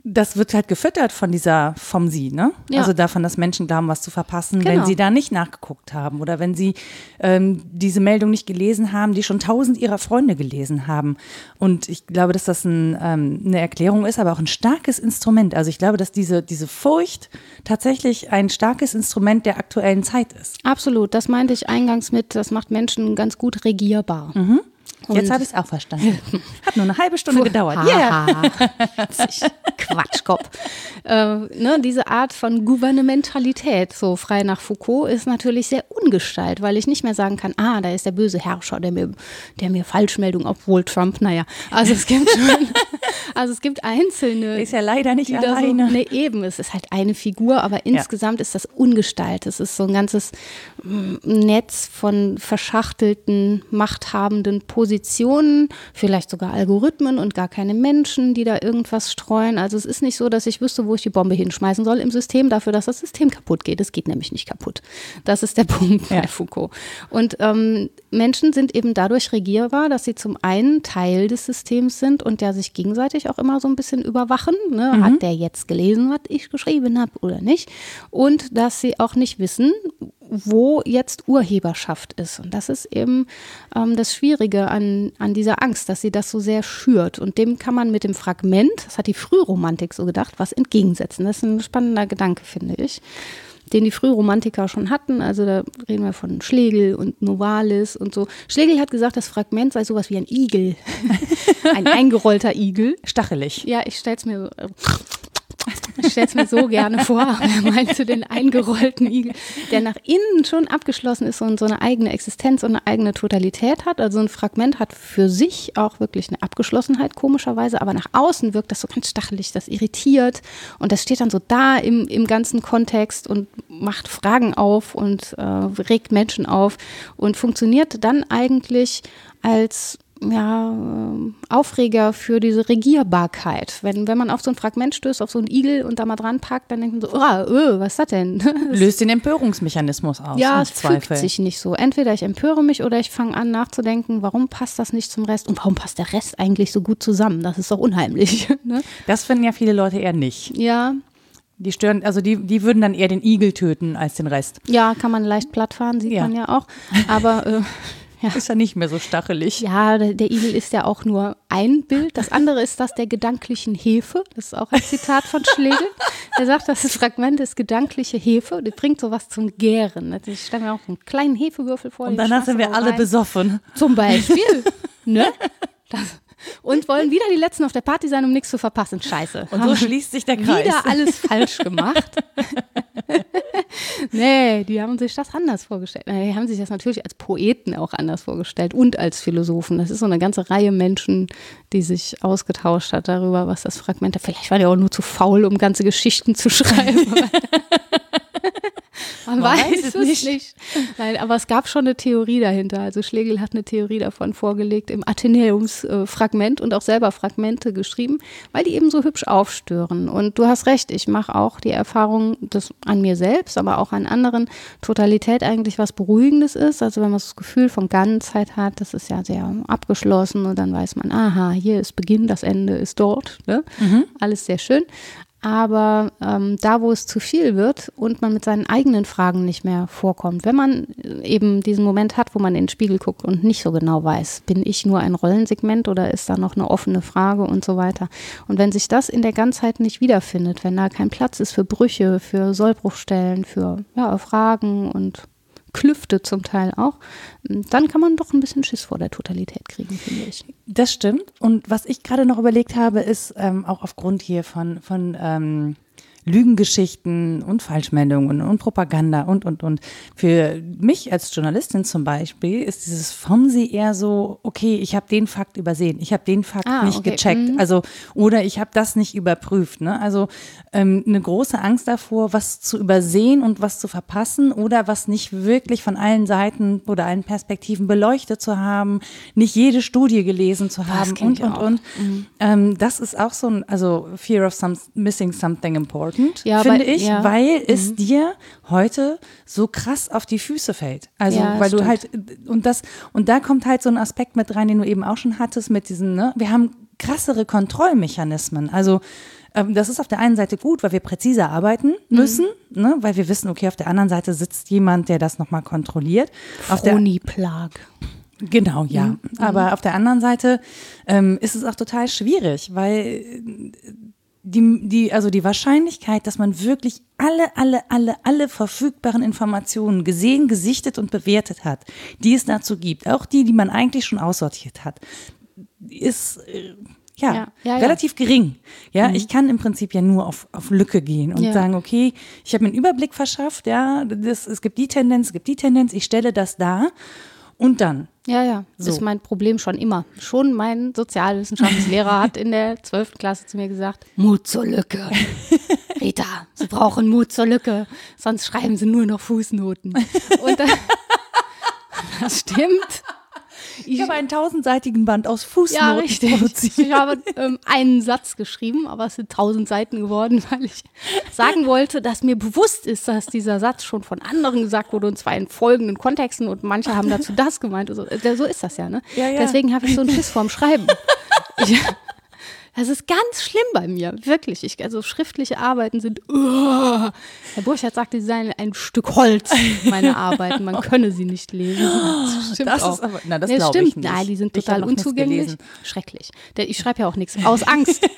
das wird halt gefüttert von dieser, vom Sie, ne? Ja. Also davon, dass Menschen glauben, was zu verpassen, genau. wenn sie da nicht nachgeguckt haben oder wenn sie ähm, diese Meldung nicht gelesen haben, die schon tausend ihrer Freunde gelesen haben. Und ich glaube, dass das ein, ähm, eine Erklärung ist, aber auch ein starkes Instrument. Also ich glaube, dass diese, diese Furcht tatsächlich ein starkes Instrument der aktuellen Zeit ist. Absolut, das meinte ich eingangs mit, das macht Menschen ganz gut regierbar. Mhm. Und Jetzt habe ich es auch verstanden. Hat nur eine halbe Stunde gedauert. Ja. Yeah. Quatschkopf. Äh, ne, diese Art von Gouvernementalität, so frei nach Foucault, ist natürlich sehr ungestalt, weil ich nicht mehr sagen kann, ah, da ist der böse Herrscher, der mir, der mir Falschmeldung, obwohl Trump, naja, also es gibt schon, also es gibt einzelne. Ist ja leider nicht alleine. So, ne, eben, es ist halt eine Figur, aber insgesamt ja. ist das ungestalt. Es ist so ein ganzes mm, Netz von verschachtelten, machthabenden Positionen Positionen, vielleicht sogar Algorithmen und gar keine Menschen, die da irgendwas streuen. Also es ist nicht so, dass ich wüsste, wo ich die Bombe hinschmeißen soll im System, dafür, dass das System kaputt geht. Es geht nämlich nicht kaputt. Das ist der Punkt ja. bei Foucault. Und ähm, Menschen sind eben dadurch regierbar, dass sie zum einen Teil des Systems sind und der sich gegenseitig auch immer so ein bisschen überwachen. Ne? Mhm. Hat der jetzt gelesen, was ich geschrieben habe oder nicht? Und dass sie auch nicht wissen, wo jetzt Urheberschaft ist. Und das ist eben ähm, das Schwierige an, an dieser Angst, dass sie das so sehr schürt. Und dem kann man mit dem Fragment, das hat die Frühromantik so gedacht, was entgegensetzen. Das ist ein spannender Gedanke, finde ich den die Frühromantiker schon hatten. Also da reden wir von Schlegel und Novalis und so. Schlegel hat gesagt, das Fragment sei sowas wie ein Igel. ein eingerollter Igel. Stachelig. Ja, ich stelle es mir ich stelle es mir so gerne vor, aber er meinte den eingerollten Igel, der nach innen schon abgeschlossen ist und so eine eigene Existenz und eine eigene Totalität hat. Also ein Fragment hat für sich auch wirklich eine Abgeschlossenheit, komischerweise, aber nach außen wirkt das so ganz stachelig, das irritiert und das steht dann so da im, im ganzen Kontext und macht Fragen auf und äh, regt Menschen auf und funktioniert dann eigentlich als ja, ähm, Aufreger für diese Regierbarkeit. Wenn, wenn man auf so ein Fragment stößt, auf so einen Igel und da mal dran packt, dann denkt man so, oh, öh, was ist das denn? Löst den Empörungsmechanismus aus. Ja, es fügt sich nicht so. Entweder ich empöre mich oder ich fange an nachzudenken, warum passt das nicht zum Rest und warum passt der Rest eigentlich so gut zusammen? Das ist doch unheimlich. Ne? Das finden ja viele Leute eher nicht. Ja, die stören, also die, die würden dann eher den Igel töten als den Rest. Ja, kann man leicht plattfahren, sieht ja. man ja auch. Aber äh, ja. Ist ja nicht mehr so stachelig. Ja, der, Igel ist ja auch nur ein Bild. Das andere ist das der gedanklichen Hefe. Das ist auch ein Zitat von Schlegel. Er sagt, das Fragment ist gedankliche Hefe. Das bringt sowas zum Gären. Ich stelle mir auch einen kleinen Hefewürfel vor. Und danach sind wir alle rein. besoffen. Zum Beispiel. ne? Das, und wollen wieder die Letzten auf der Party sein, um nichts zu verpassen. Scheiße. Und so schließt sich der Kreis. Wieder alles falsch gemacht. nee, die haben sich das anders vorgestellt. Die haben sich das natürlich als Poeten auch anders vorgestellt und als Philosophen. Das ist so eine ganze Reihe Menschen, die sich ausgetauscht hat darüber, was das Fragment. Vielleicht waren die auch nur zu faul, um ganze Geschichten zu schreiben. Man, Man weiß, weiß, es nicht. nicht. Nein, aber es gab schon eine Theorie dahinter. Also Schlegel hat eine Theorie davon vorgelegt im Athenäumsfragment und auch selber Fragmente geschrieben, weil die eben so hübsch aufstören. Und du hast recht, ich mache auch die Erfahrung, dass an mir selbst, aber auch an anderen Totalität eigentlich was Beruhigendes ist. Also wenn man das Gefühl von Ganzheit hat, das ist ja sehr abgeschlossen und dann weiß man, aha, hier ist Beginn, das Ende ist dort. Ne? Mhm. Alles sehr schön. Aber ähm, da, wo es zu viel wird und man mit seinen eigenen Fragen nicht mehr vorkommt, wenn man äh, eben diesen Moment hat, wo man in den Spiegel guckt und nicht so genau weiß, bin ich nur ein Rollensegment oder ist da noch eine offene Frage und so weiter. Und wenn sich das in der Ganzheit nicht wiederfindet, wenn da kein Platz ist für Brüche, für Sollbruchstellen, für ja, Fragen und Klüfte zum Teil auch, dann kann man doch ein bisschen Schiss vor der Totalität kriegen, finde ich. Das stimmt. Und was ich gerade noch überlegt habe, ist ähm, auch aufgrund hier von, von ähm, Lügengeschichten und Falschmeldungen und Propaganda und, und, und. Für mich als Journalistin zum Beispiel ist dieses FOMSI eher so, okay, ich habe den Fakt übersehen, ich habe den Fakt ah, nicht okay. gecheckt, mhm. also oder ich habe das nicht überprüft. Ne? Also ähm, eine große Angst davor, was zu übersehen und was zu verpassen oder was nicht wirklich von allen Seiten oder allen Perspektiven beleuchtet zu haben, nicht jede Studie gelesen zu haben und, und, und. Mhm. Ähm, das ist auch so ein, also Fear of some, Missing Something Important important, ja, finde ich, ja. weil es mhm. dir heute so krass auf die Füße fällt. Also, ja, weil stimmt. du halt, und das, und da kommt halt so ein Aspekt mit rein, den du eben auch schon hattest mit diesen, ne, wir haben krassere Kontrollmechanismen. Also, ähm, das ist auf der einen Seite gut, weil wir präziser arbeiten mhm. müssen, mhm. ne, weil wir wissen, okay, auf der anderen Seite sitzt jemand, der das nochmal kontrolliert. Froni-Plag. Genau, ja. Mhm. Aber auf der anderen Seite ähm, ist es auch total schwierig, weil die, die, also die Wahrscheinlichkeit, dass man wirklich alle, alle, alle, alle verfügbaren Informationen gesehen, gesichtet und bewertet hat, die es dazu gibt, auch die, die man eigentlich schon aussortiert hat, ist äh, ja, ja, ja, relativ ja. gering. Ja, mhm. ich kann im Prinzip ja nur auf, auf Lücke gehen und sagen, okay, ich habe mir einen Überblick verschafft, ja, das, es gibt die Tendenz, es gibt die Tendenz, ich stelle das dar und dann. Ja, ja, das so. ist mein Problem schon immer. Schon mein Sozialwissenschaftslehrer hat in der 12. Klasse zu mir gesagt, Mut zur Lücke. Rita, Sie brauchen Mut zur Lücke, sonst schreiben Sie nur noch Fußnoten. Und dann, das stimmt. Ich habe einen tausendseitigen Band aus Fußnoten ja, richtig. produziert. Ich habe ähm, einen Satz geschrieben, aber es sind tausend Seiten geworden, weil ich sagen wollte, dass mir bewusst ist, dass dieser Satz schon von anderen gesagt wurde und zwar in folgenden Kontexten und manche haben dazu das gemeint. So, so ist das ja, ne? Ja, ja. Deswegen habe ich so einen Schiss vorm Schreiben. Ich, das ist ganz schlimm bei mir, wirklich. Ich, also schriftliche Arbeiten sind. Uh, Herr Burchardt sagte, sie seien ein Stück Holz, meine Arbeiten. Man könne sie nicht lesen. Das stimmt das auch. Ist aber, na, das nee, stimmt. Ich nicht. Nein, die sind total unzugänglich. Schrecklich. Ich schreibe ja auch nichts aus Angst.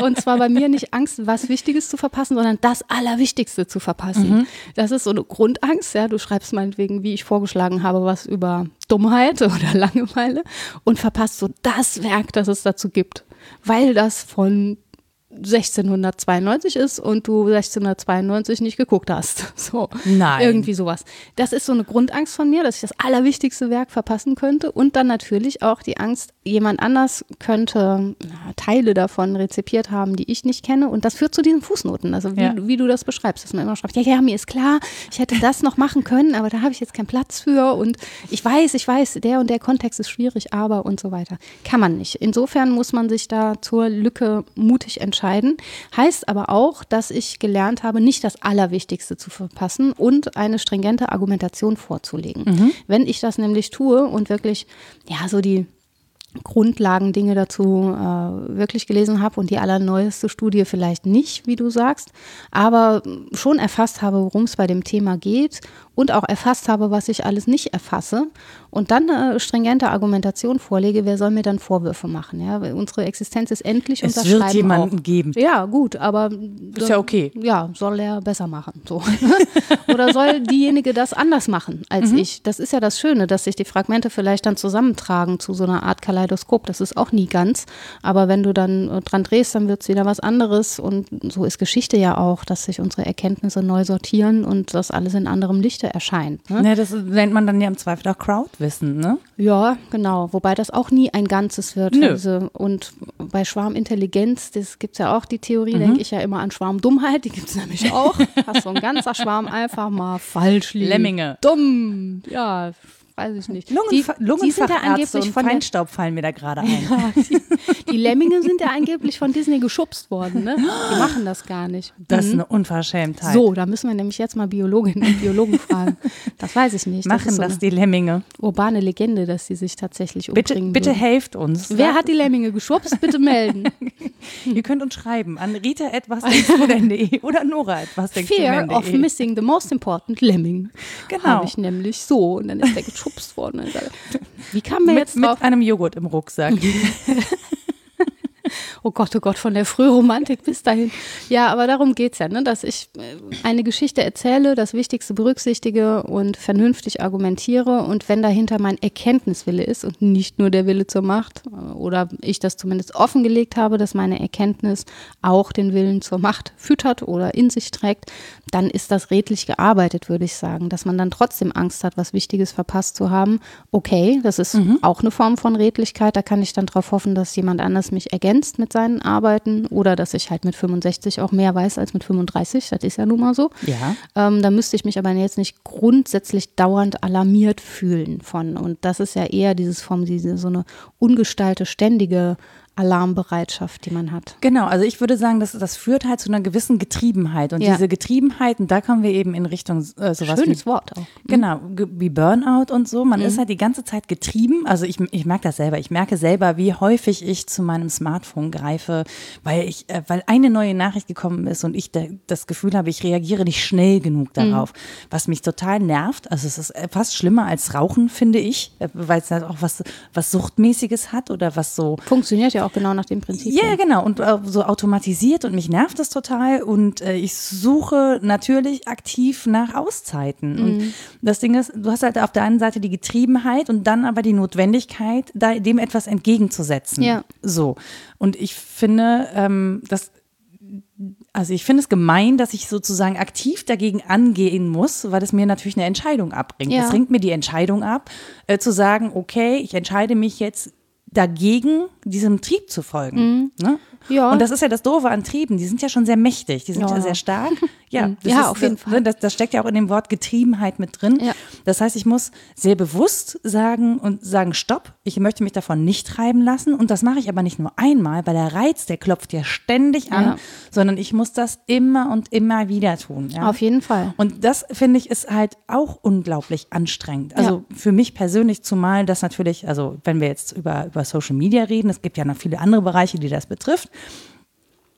Und zwar bei mir nicht Angst, was Wichtiges zu verpassen, sondern das Allerwichtigste zu verpassen. Mhm. Das ist so eine Grundangst. Ja, du schreibst meinetwegen, wie ich vorgeschlagen habe, was über Dummheit oder Langeweile und verpasst so das Werk, das es dazu gibt weil das von 1692 ist und du 1692 nicht geguckt hast. So. Nein. Irgendwie sowas. Das ist so eine Grundangst von mir, dass ich das allerwichtigste Werk verpassen könnte und dann natürlich auch die Angst, jemand anders könnte na, Teile davon rezipiert haben, die ich nicht kenne und das führt zu diesen Fußnoten, also wie, ja. wie du das beschreibst, dass man immer schreibt, ja, ja, mir ist klar, ich hätte das noch machen können, aber da habe ich jetzt keinen Platz für und ich weiß, ich weiß, der und der Kontext ist schwierig, aber und so weiter. Kann man nicht. Insofern muss man sich da zur Lücke mutig entscheiden entscheiden. Heißt aber auch, dass ich gelernt habe, nicht das Allerwichtigste zu verpassen und eine stringente Argumentation vorzulegen. Mhm. Wenn ich das nämlich tue und wirklich, ja, so die Grundlagendinge dazu äh, wirklich gelesen habe und die allerneueste Studie vielleicht nicht, wie du sagst, aber schon erfasst habe, worum es bei dem Thema geht und auch erfasst habe, was ich alles nicht erfasse und dann eine stringente Argumentation vorlege, wer soll mir dann Vorwürfe machen? Ja, unsere Existenz ist endlich es und das wird jemanden auch. geben. Ja, gut, aber ist ja okay. Ja, soll er besser machen, so. Oder soll diejenige das anders machen als mhm. ich? Das ist ja das Schöne, dass sich die Fragmente vielleicht dann zusammentragen zu so einer Art Kaleidoskop. Das ist auch nie ganz, aber wenn du dann äh, dran drehst, dann wird es wieder was anderes und so ist Geschichte ja auch, dass sich unsere Erkenntnisse neu sortieren und das alles in anderem Erscheint. Ne? Ja, das nennt man dann ja im Zweifel auch Crowdwissen, ne? Ja, genau. Wobei das auch nie ein Ganzes wird. Nö. Also, und bei Schwarmintelligenz, das gibt es ja auch die Theorie, mhm. denke ich ja immer an Schwarmdummheit, die gibt es nämlich auch. Hast so ein ganzer Schwarm einfach mal falsch liegen. Lemminge. Dumm. Ja, weiß ich nicht. Lungen, die, die sind ja Lungenfachärzte angeblich und Feinstaub fallen mir da gerade ein. ja, die, die Lemminge sind ja angeblich von Disney geschubst worden, ne? Die machen das gar nicht. Das ist eine Unverschämtheit. So, da müssen wir nämlich jetzt mal Biologinnen und Biologen fragen. Das weiß ich nicht. Machen ist so das die Lemminge. urbane Legende, dass sie sich tatsächlich Bitte, umbringen bitte würden. helft uns. Wer hat die Lemminge geschubst? Bitte melden. Ihr könnt uns schreiben an rita.wasdenkst-du-denn.de oder Fear of missing the most important Lemming. Genau. Habe ich nämlich so. Und dann ist der geschubst worden. Ich sage, Wie kam mir Mit, jetzt drauf? mit einem Joghurt im Rucksack. Oh Gott, oh Gott, von der Frühromantik bis dahin. Ja, aber darum geht's ja, ne? dass ich äh, eine Geschichte erzähle, das Wichtigste berücksichtige und vernünftig argumentiere. Und wenn dahinter mein Erkenntniswille ist und nicht nur der Wille zur Macht, äh, oder ich das zumindest offengelegt habe, dass meine Erkenntnis auch den Willen zur Macht füttert oder in sich trägt, dann ist das redlich gearbeitet, würde ich sagen. Dass man dann trotzdem Angst hat, was Wichtiges verpasst zu haben. Okay, das ist auch eine Form von Redlichkeit. Da kann ich dann darauf hoffen, dass jemand anders mich ergänzt mit seinen Arbeiten oder dass ich halt mit 65 auch mehr weiß als mit 35. Das ist ja nun mal so. Ja. Ähm, da müsste ich mich aber jetzt nicht grundsätzlich dauernd alarmiert fühlen von. Und das ist ja eher dieses Form, diese so eine ungestallte, ständige Alarmbereitschaft, die man hat. Genau, also ich würde sagen, das, das führt halt zu einer gewissen Getriebenheit. Und Ja. diese Getriebenheit, und da kommen wir eben in Richtung äh, sowas Schönes wie, Wort auch. Genau, ge- wie Burnout und so. Mhm. Man ist halt die ganze Zeit getrieben. Also ich, ich merke das selber. Ich merke selber, wie häufig ich zu meinem Smartphone greife, weil ich, äh, weil eine neue Nachricht gekommen ist und ich da, das Gefühl habe, ich reagiere nicht schnell genug Mhm. darauf, was mich total nervt. Also es ist äh, fast schlimmer als Rauchen, finde ich, äh, weil es halt auch was, was Suchtmäßiges hat oder was so Funktioniert ja auch genau nach dem Prinzip. ja, genau. Und äh, so automatisiert und mich nervt das total. Und äh, ich suche natürlich aktiv nach Auszeiten. Mhm. Und das Ding ist, du hast halt auf der einen Seite die Getriebenheit und dann aber die Notwendigkeit, da, dem etwas entgegenzusetzen. Ja. So. Und ich finde, ähm, das also ich finde es gemein, dass ich sozusagen aktiv dagegen angehen muss, weil es mir natürlich eine Entscheidung abbringt. Ja. Es ringt mir die Entscheidung ab, äh, zu sagen, okay, ich entscheide mich jetzt dagegen, diesem Trieb zu folgen. Ne? Mhm. Ja. Und das ist ja das Doofe an Trieben. Die sind ja schon sehr mächtig, die sind Ja. ja sehr stark. Ja, das Ja, ist, auf jeden das, Fall. Das, das steckt ja auch in dem Wort Getriebenheit mit drin. Ja. Das heißt, ich muss sehr bewusst sagen und sagen, stopp, ich möchte mich davon nicht treiben lassen. Und das mache ich aber nicht nur einmal, weil der Reiz, der klopft ja ständig an, sondern ich muss das immer und immer wieder tun. Ja? Auf jeden Fall. Und das finde ich ist halt auch unglaublich anstrengend. Also für mich persönlich zumal das natürlich, also wenn wir jetzt über, über Social Media reden, es gibt ja noch viele andere Bereiche, die das betrifft.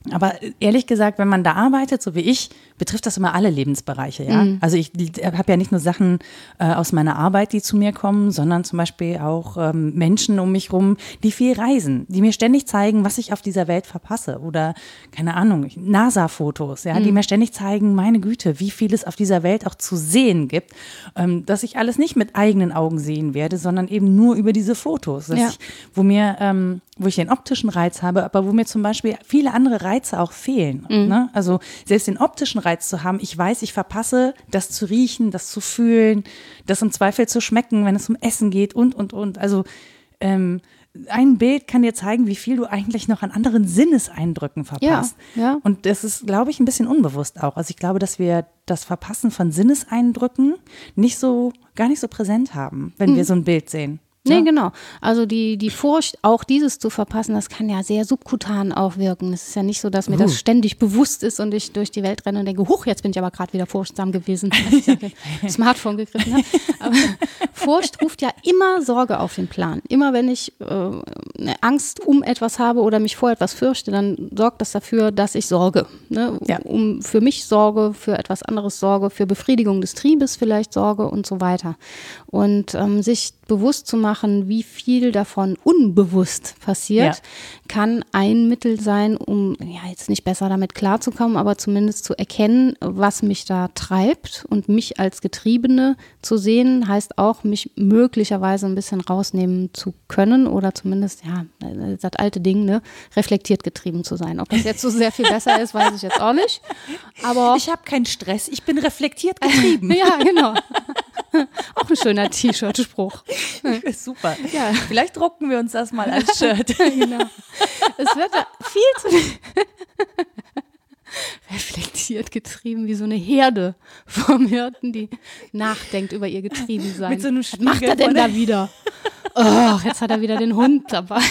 Aber ehrlich gesagt, wenn man da arbeitet, so wie ich, betrifft das immer alle Lebensbereiche. Ja? Also ich habe ja nicht nur Sachen äh, aus meiner Arbeit, die zu mir kommen, sondern zum Beispiel auch ähm, Menschen um mich rum, die viel reisen, die mir ständig zeigen, was ich auf dieser Welt verpasse. Oder, keine Ahnung, NASA-Fotos, ja, die mir ständig zeigen, meine Güte, wie viel es auf dieser Welt auch zu sehen gibt, ähm, dass ich alles nicht mit eigenen Augen sehen werde, sondern eben nur über diese Fotos. Ja. ich, wo mir, ähm, wo ich den optischen Reiz habe, aber wo mir zum Beispiel viele andere Reize auch fehlen. Ne? Also selbst den optischen Reiz zu haben, ich weiß, ich verpasse, das zu riechen, das zu fühlen, das im Zweifel zu schmecken, wenn es um Essen geht und, und, und. Also ähm, ein Bild kann dir zeigen, wie viel du eigentlich noch an anderen Sinneseindrücken verpasst. Ja, ja. Und das ist, glaube ich, ein bisschen unbewusst auch. Also ich glaube, dass wir das Verpassen von Sinneseindrücken nicht so, gar nicht so präsent haben, wenn wir so ein Bild sehen. Nee, Ja. genau. Also die, die Furcht, auch dieses zu verpassen, das kann ja sehr subkutan auch wirken. Es ist ja nicht so, dass mir das ständig bewusst ist und ich durch die Welt renne und denke, huch, jetzt bin ich aber gerade wieder furchtsam gewesen, als ich den Smartphone gegriffen habe. Aber Furcht ruft ja immer Sorge auf den Plan. Immer wenn ich äh, eine Angst um etwas habe oder mich vor etwas fürchte, dann sorgt das dafür, dass ich sorge. Ne? Ja. Um für mich Sorge, für etwas anderes Sorge, für Befriedigung des Triebes vielleicht Sorge und so weiter. Und ähm, sich bewusst zu machen, wie viel davon unbewusst passiert, Ja. kann ein Mittel sein, um ja jetzt nicht besser damit klarzukommen, aber zumindest zu erkennen, was mich da treibt und mich als Getriebene zu sehen, heißt auch, mich möglicherweise ein bisschen rausnehmen zu können oder zumindest, ja, das alte Ding, ne, reflektiert getrieben zu sein. Ob das jetzt so sehr viel besser ist, weiß ich jetzt auch nicht. Aber Ich habe keinen Stress, ich bin reflektiert getrieben. ja, genau. auch ein schöner T-Shirt-Spruch. Super. Ja. Vielleicht drucken wir uns das mal als Shirt. genau. Es wird viel zu reflektiert getrieben, wie so eine Herde vom Hirten, die nachdenkt über ihr Getriebensein. Mit so einem Was macht er denn da wieder? Oh, jetzt hat er wieder den Hund dabei.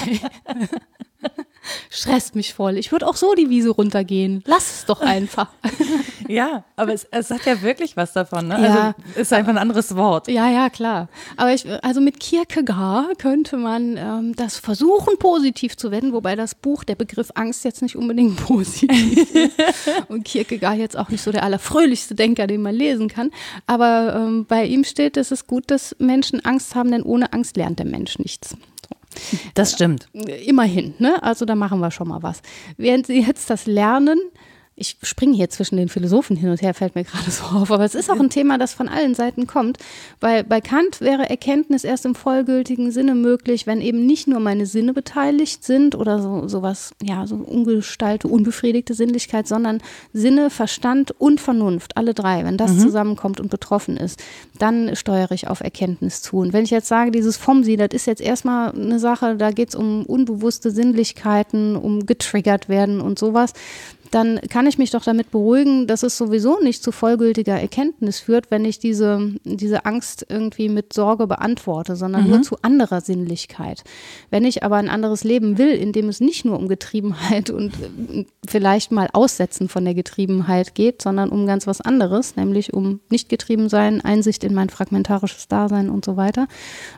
Stresst mich voll. Ich würde auch so die Wiese runtergehen. Lass es doch einfach. Ja, aber es, es hat ja wirklich was davon. Ne? Ja. Also ist einfach ein anderes Wort. Ja, ja, klar. Aber ich, also mit Kierkegaard könnte man ähm, das versuchen, positiv zu wenden, wobei das Buch, der Begriff Angst jetzt nicht unbedingt positiv ist. Und Kierkegaard jetzt auch nicht so der allerfröhlichste Denker, den man lesen kann. Aber ähm, bei ihm steht, es ist gut, dass Menschen Angst haben, denn ohne Angst lernt der Mensch nichts. Das stimmt. Immerhin, ne? Also da machen wir schon mal was. Während Sie jetzt das lernen, ich springe hier zwischen den Philosophen hin und her, fällt mir gerade so auf, aber es ist auch ein Thema, das von allen Seiten kommt, weil bei Kant wäre Erkenntnis erst im vollgültigen Sinne möglich, wenn eben nicht nur meine Sinne beteiligt sind oder so sowas, ja, so ungestalte, unbefriedigte Sinnlichkeit, sondern Sinne, Verstand und Vernunft, alle drei, wenn das zusammenkommt und betroffen ist, dann steuere ich auf Erkenntnis zu. Und wenn ich jetzt sage, dieses vom Sie, das ist jetzt erstmal eine Sache, da geht es um unbewusste Sinnlichkeiten, um getriggert werden und sowas, dann kann ich mich doch damit beruhigen, dass es sowieso nicht zu vollgültiger Erkenntnis führt, wenn ich diese, diese Angst irgendwie mit Sorge beantworte, sondern nur zu anderer Sinnlichkeit. Wenn ich aber ein anderes Leben will, in dem es nicht nur um Getriebenheit und äh, vielleicht mal Aussetzen von der Getriebenheit geht, sondern um ganz was anderes, nämlich um nicht getrieben sein, Einsicht in mein fragmentarisches Dasein und so weiter,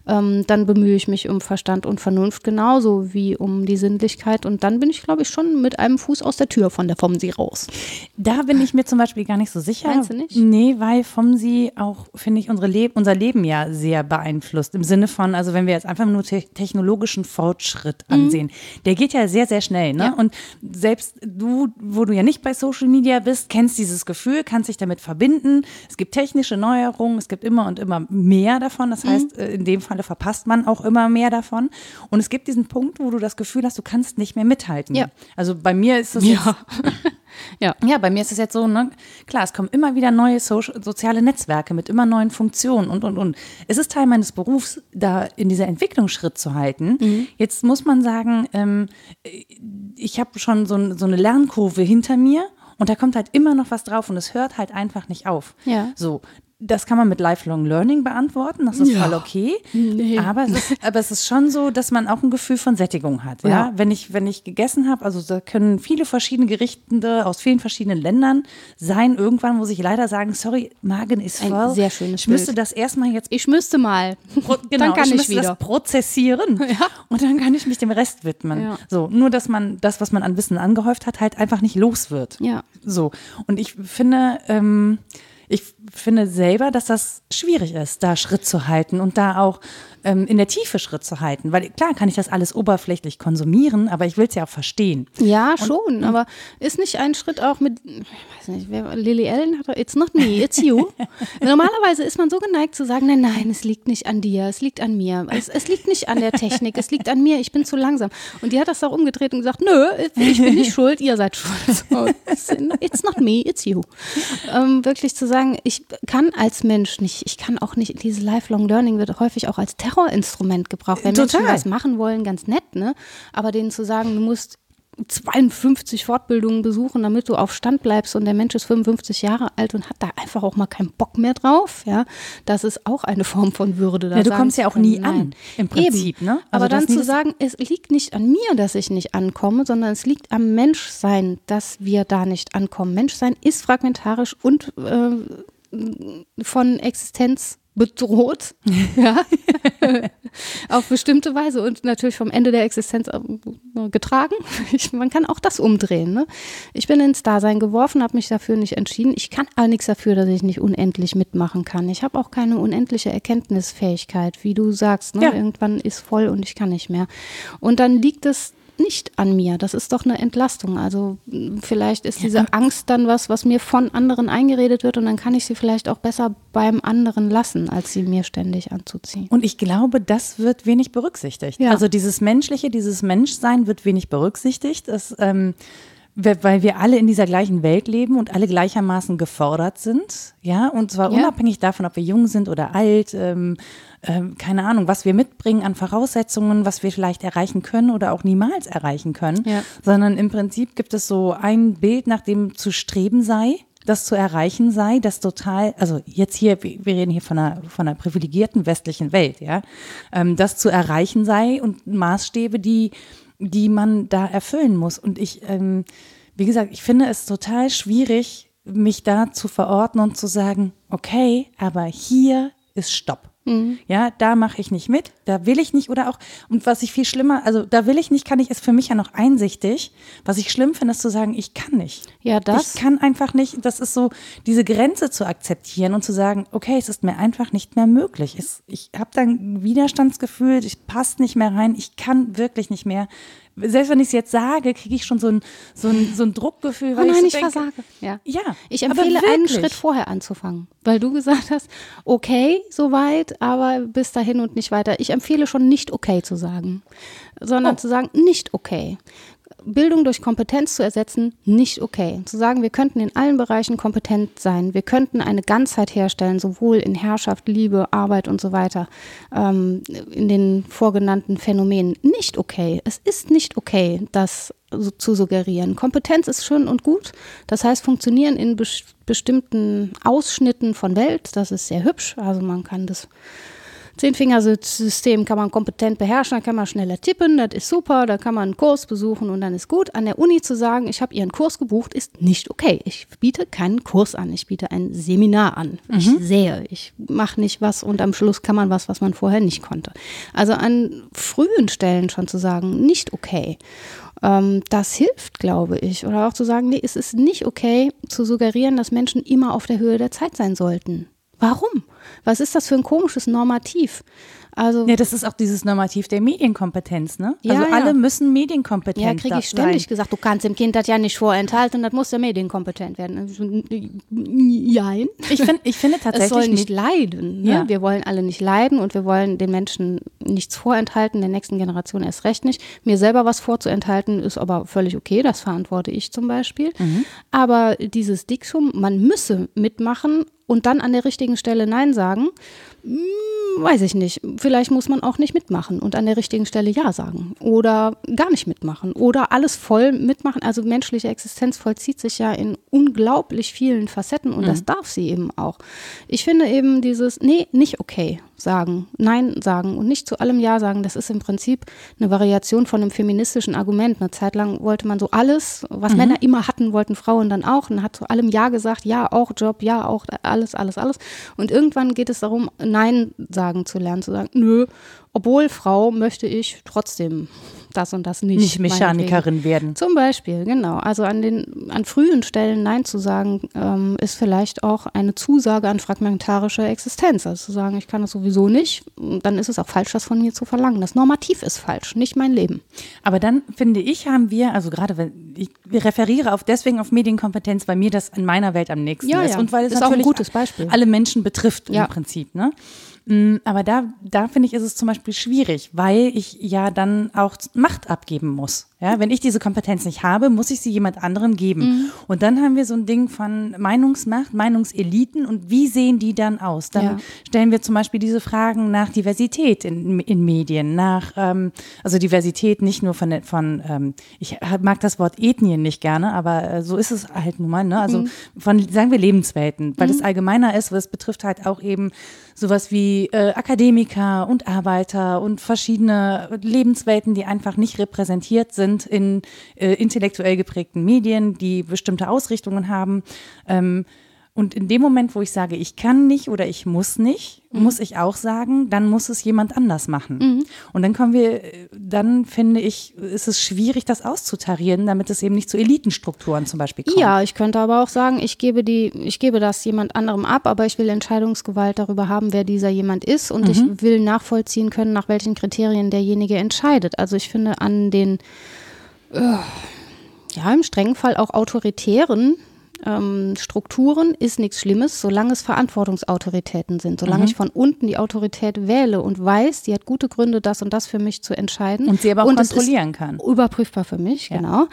ähm, dann bemühe ich mich um Verstand und Vernunft genauso wie um die Sinnlichkeit und dann bin ich, glaube ich, schon mit einem Fuß aus der Tür von der Sie raus. Da bin ich mir zum Beispiel gar nicht so sicher. Meinst du nicht? Nee, weil vom Sie auch, finde ich, unsere Le unser Leben ja sehr beeinflusst. Im Sinne von, also wenn wir jetzt einfach nur te technologischen Fortschritt ansehen, der geht ja sehr, sehr schnell. Ne? Ja. Und selbst du, wo du ja nicht bei Social Media bist, kennst dieses Gefühl, kannst dich damit verbinden. Es gibt technische Neuerungen, es gibt immer und immer mehr davon. Das heißt, äh, in dem Falle verpasst man auch immer mehr davon. Und es gibt diesen Punkt, wo du das Gefühl hast, du kannst nicht mehr mithalten. Ja. Also bei mir ist das Ja. Ja. ja, bei mir ist es jetzt so, ne? Klar, es kommen immer wieder neue Social, soziale Netzwerke mit immer neuen Funktionen und, und, und. Es ist Teil meines Berufs, da in dieser Entwicklung Schritt zu halten. Mhm. Jetzt muss man sagen, ähm, ich habe schon so, so eine Lernkurve hinter mir und da kommt halt immer noch was drauf und es hört halt einfach nicht auf. Ja. So. Das kann man mit Lifelong Learning beantworten, das ist Ja. voll okay. Nee. Aber, es ist, aber es ist schon so, dass man auch ein Gefühl von Sättigung hat. Ja? Ja. Wenn, ich, wenn ich gegessen habe, also da können viele verschiedene Gerichte aus vielen verschiedenen Ländern sein. Irgendwann muss ich leider sagen, sorry, Magen ist Ein voll. sehr schönes Ich müsste Bild. das erstmal jetzt Ich müsste mal. Pro- genau, dann kann ich, müsste wieder. das prozessieren Ja. und dann kann ich mich dem Rest widmen. So, nur dass man das, was man an Wissen angehäuft hat, halt einfach nicht los wird. Ja. So. Und ich finde, ähm, ich finde selber, dass das schwierig ist, da Schritt zu halten und da auch ähm, in der Tiefe Schritt zu halten. Weil klar kann ich das alles oberflächlich konsumieren, aber ich will es ja auch verstehen. Ja, schon, aber ist nicht ein Schritt auch mit, ich weiß nicht, wer, Lily Allen hat, it's not me, it's you. Normalerweise ist man so geneigt zu sagen, nein, nein, es liegt nicht an dir, es liegt an mir, es, es liegt nicht an der Technik, es liegt an mir, ich bin zu langsam. Und die hat das auch umgedreht und gesagt, nö, ich bin nicht schuld, ihr seid schuld. So, it's, it's not me, it's you. Ähm, wirklich zu sagen, ich kann als Mensch nicht, ich kann auch nicht, dieses Lifelong Learning wird häufig auch als Terrorinstrument gebraucht. Wenn Menschen Total. was machen wollen, ganz nett, ne? Aber denen zu sagen, du musst 52 Fortbildungen besuchen, damit du auf Stand bleibst und der Mensch ist 55 Jahre alt und hat da einfach auch mal keinen Bock mehr drauf, ja, das ist auch eine Form von Würde. Da Ja, du kommst ja auch nie nein. an, im Prinzip, Eben. ne? Also Aber dann zu sagen, es liegt nicht an mir, dass ich nicht ankomme, sondern es liegt am Menschsein, dass wir da nicht ankommen. Menschsein ist fragmentarisch und äh, von Existenz bedroht, ja, auf bestimmte Weise und natürlich vom Ende der Existenz äh, getragen. Ich, man kann auch das umdrehen. Ne? Ich bin ins Dasein geworfen, habe mich dafür nicht entschieden. Ich kann aber nichts dafür, dass ich nicht unendlich mitmachen kann. Ich habe auch keine unendliche Erkenntnisfähigkeit, wie du sagst. Ne? Ja. Irgendwann ist voll und ich kann nicht mehr. Und dann liegt es nicht an mir. Das ist doch eine Entlastung. Also vielleicht ist diese Angst dann was, was mir von anderen eingeredet wird und dann kann ich sie vielleicht auch besser beim anderen lassen, als sie mir ständig anzuziehen. Und ich glaube, das wird wenig berücksichtigt. Ja. Also dieses Menschliche, dieses Menschsein wird wenig berücksichtigt. Das, ähm, weil wir alle in dieser gleichen Welt leben und alle gleichermaßen gefordert sind, ja, und zwar Ja. unabhängig davon, ob wir jung sind oder alt, ähm, ähm, keine Ahnung, was wir mitbringen an Voraussetzungen, was wir vielleicht erreichen können oder auch niemals erreichen können, Ja. sondern im Prinzip gibt es so ein Bild, nach dem zu streben sei, das zu erreichen sei, das total, also jetzt hier, wir reden hier von einer, von einer privilegierten westlichen Welt, ja, ähm, das zu erreichen sei und Maßstäbe, die, die man da erfüllen muss. Und ich, ähm, wie gesagt, ich finde es total schwierig, mich da zu verorten und zu sagen, okay, aber hier ist Stopp. Ja, da mache ich nicht mit, da will ich nicht oder auch, und was ich viel schlimmer, also da will ich nicht, kann ich, ist für mich ja noch einsichtig. Was ich schlimm finde, ist zu sagen, ich kann nicht. Ja, das. Ich kann einfach nicht, das ist so, diese Grenze zu akzeptieren und zu sagen, okay, es ist mir einfach nicht mehr möglich. Es, ich habe dann Widerstandsgefühl, ich passt nicht mehr rein, ich kann wirklich nicht mehr. Selbst wenn ich es jetzt sage, kriege ich schon so ein, so ein, so ein Druckgefühl. Oh Weil nein, ich, ich so denke, versage. Ja. Ja, Ich empfehle einen. Schritt vorher anzufangen, weil du gesagt hast, okay, soweit, aber bis dahin und nicht weiter. Ich empfehle schon nicht okay zu sagen, sondern Oh. zu sagen, nicht okay. Bildung durch Kompetenz zu ersetzen, nicht okay. Zu sagen, wir könnten in allen Bereichen kompetent sein, wir könnten eine Ganzheit herstellen, sowohl in Herrschaft, Liebe, Arbeit und so weiter, ähm, in den vorgenannten Phänomenen. Nicht okay. Es ist nicht okay, das zu suggerieren. Kompetenz ist schön und gut. Das heißt, funktionieren in bes bestimmten Ausschnitten von Welt, das ist sehr hübsch. Also man kann das Zehnfingersystem kann man kompetent beherrschen, da kann man schneller tippen, das ist super, da kann man einen Kurs besuchen und dann ist gut. An der Uni zu sagen, ich habe ihren Kurs gebucht, ist nicht okay. Ich biete keinen Kurs an, ich biete ein Seminar an. Ich sehe, ich mache nicht was und am Schluss kann man was, was man vorher nicht konnte. Also an frühen Stellen schon zu sagen, nicht okay. Ähm, das hilft, glaube ich. Oder auch zu sagen, nee, es ist nicht okay zu suggerieren, dass Menschen immer auf der Höhe der Zeit sein sollten. Warum? Was ist das für ein komisches Normativ? Also Ja, das ist auch dieses Normativ der Medienkompetenz, ne? Ja, also ja. alle müssen medienkompetent Ja, kriege ich ständig sein. gesagt, du kannst dem Kind das ja nicht vorenthalten, das muss ja medienkompetent werden. Also, Nein. Ich, find, ich finde Es tatsächlich soll nicht nicht, leiden. Ne? Ja. Wir wollen alle nicht leiden und wir wollen den Menschen nichts vorenthalten, der nächsten Generation erst recht nicht. Mir selber was vorzuenthalten ist aber völlig okay, das verantworte ich zum Beispiel. Mhm. Aber dieses Diktum, man müsse mitmachen und dann an der richtigen Stelle Nein sagen, weiß ich nicht. Vielleicht muss man auch nicht mitmachen und an der richtigen Stelle Ja sagen oder gar nicht mitmachen oder alles voll mitmachen. Also menschliche Existenz vollzieht sich ja in unglaublich vielen Facetten und das darf sie eben auch. Ich finde eben dieses, nee, nicht okay sagen, Nein sagen und nicht zu allem Ja sagen, das ist im Prinzip eine Variation von einem feministischen Argument. Eine Zeit lang wollte man so alles, was Männer immer hatten, wollten Frauen dann auch und hat zu allem Ja gesagt, ja, auch Job, ja, auch alles, alles, alles. Und irgendwann geht es darum, Nein sagen zu lernen, zu sagen, nö, obwohl Frau möchte ich trotzdem das und das nicht. nicht. Mechanikerin werden. Zum Beispiel, genau. Also an den an frühen Stellen Nein zu sagen, ähm, ist vielleicht auch eine Zusage an fragmentarische Existenz. Also zu sagen, ich kann das sowieso nicht, dann ist es auch falsch, das von mir zu verlangen. Das Normativ ist falsch, nicht mein Leben. Aber dann finde ich, haben wir, also gerade wenn ich referiere auf deswegen auf Medienkompetenz, weil mir das in meiner Welt am nächsten Ja, ist ja. und weil es Ist auch ein natürlich gutes Beispiel. alle Menschen betrifft Ja. im Prinzip. Ne? Mm, Aber da, da finde ich, ist es zum Beispiel schwierig, weil ich ja dann auch Macht abgeben muss. Ja, wenn ich diese Kompetenz nicht habe, muss ich sie jemand anderem geben. Mhm. Und dann haben wir so ein Ding von Meinungsmacht, Meinungseliten und wie sehen die dann aus? Dann Ja. stellen wir zum Beispiel diese Fragen nach Diversität in, in Medien, nach, ähm, also Diversität nicht nur von, von ähm, ich mag das Wort Ethnien nicht gerne, aber äh, so ist es halt nun mal, ne? Also von, sagen wir Lebenswelten, weil es allgemeiner ist, weil es betrifft halt auch eben sowas wie äh, Akademiker und Arbeiter und verschiedene Lebenswelten, die einfach nicht repräsentiert sind in äh, intellektuell geprägten Medien, die bestimmte Ausrichtungen haben. Ähm, und in dem Moment, wo ich sage, ich kann nicht oder ich muss nicht, muss ich auch sagen, dann muss es jemand anders machen. Und dann kommen wir, dann finde ich, ist es schwierig, das auszutarieren, damit es eben nicht zu Elitenstrukturen zum Beispiel kommt. Ja, ich könnte aber auch sagen, ich gebe die, ich gebe das jemand anderem ab, aber ich will Entscheidungsgewalt darüber haben, wer dieser jemand ist und ich will nachvollziehen können, nach welchen Kriterien derjenige entscheidet. Also ich finde an den, ja, im strengen Fall auch autoritären ähm, Strukturen ist nichts Schlimmes, solange es Verantwortungsautoritäten sind. Solange mhm. ich von unten die Autorität wähle und weiß, die hat gute Gründe, das und das für mich zu entscheiden. Und sie aber auch und kontrollieren kann. Überprüfbar für mich, ja. genau.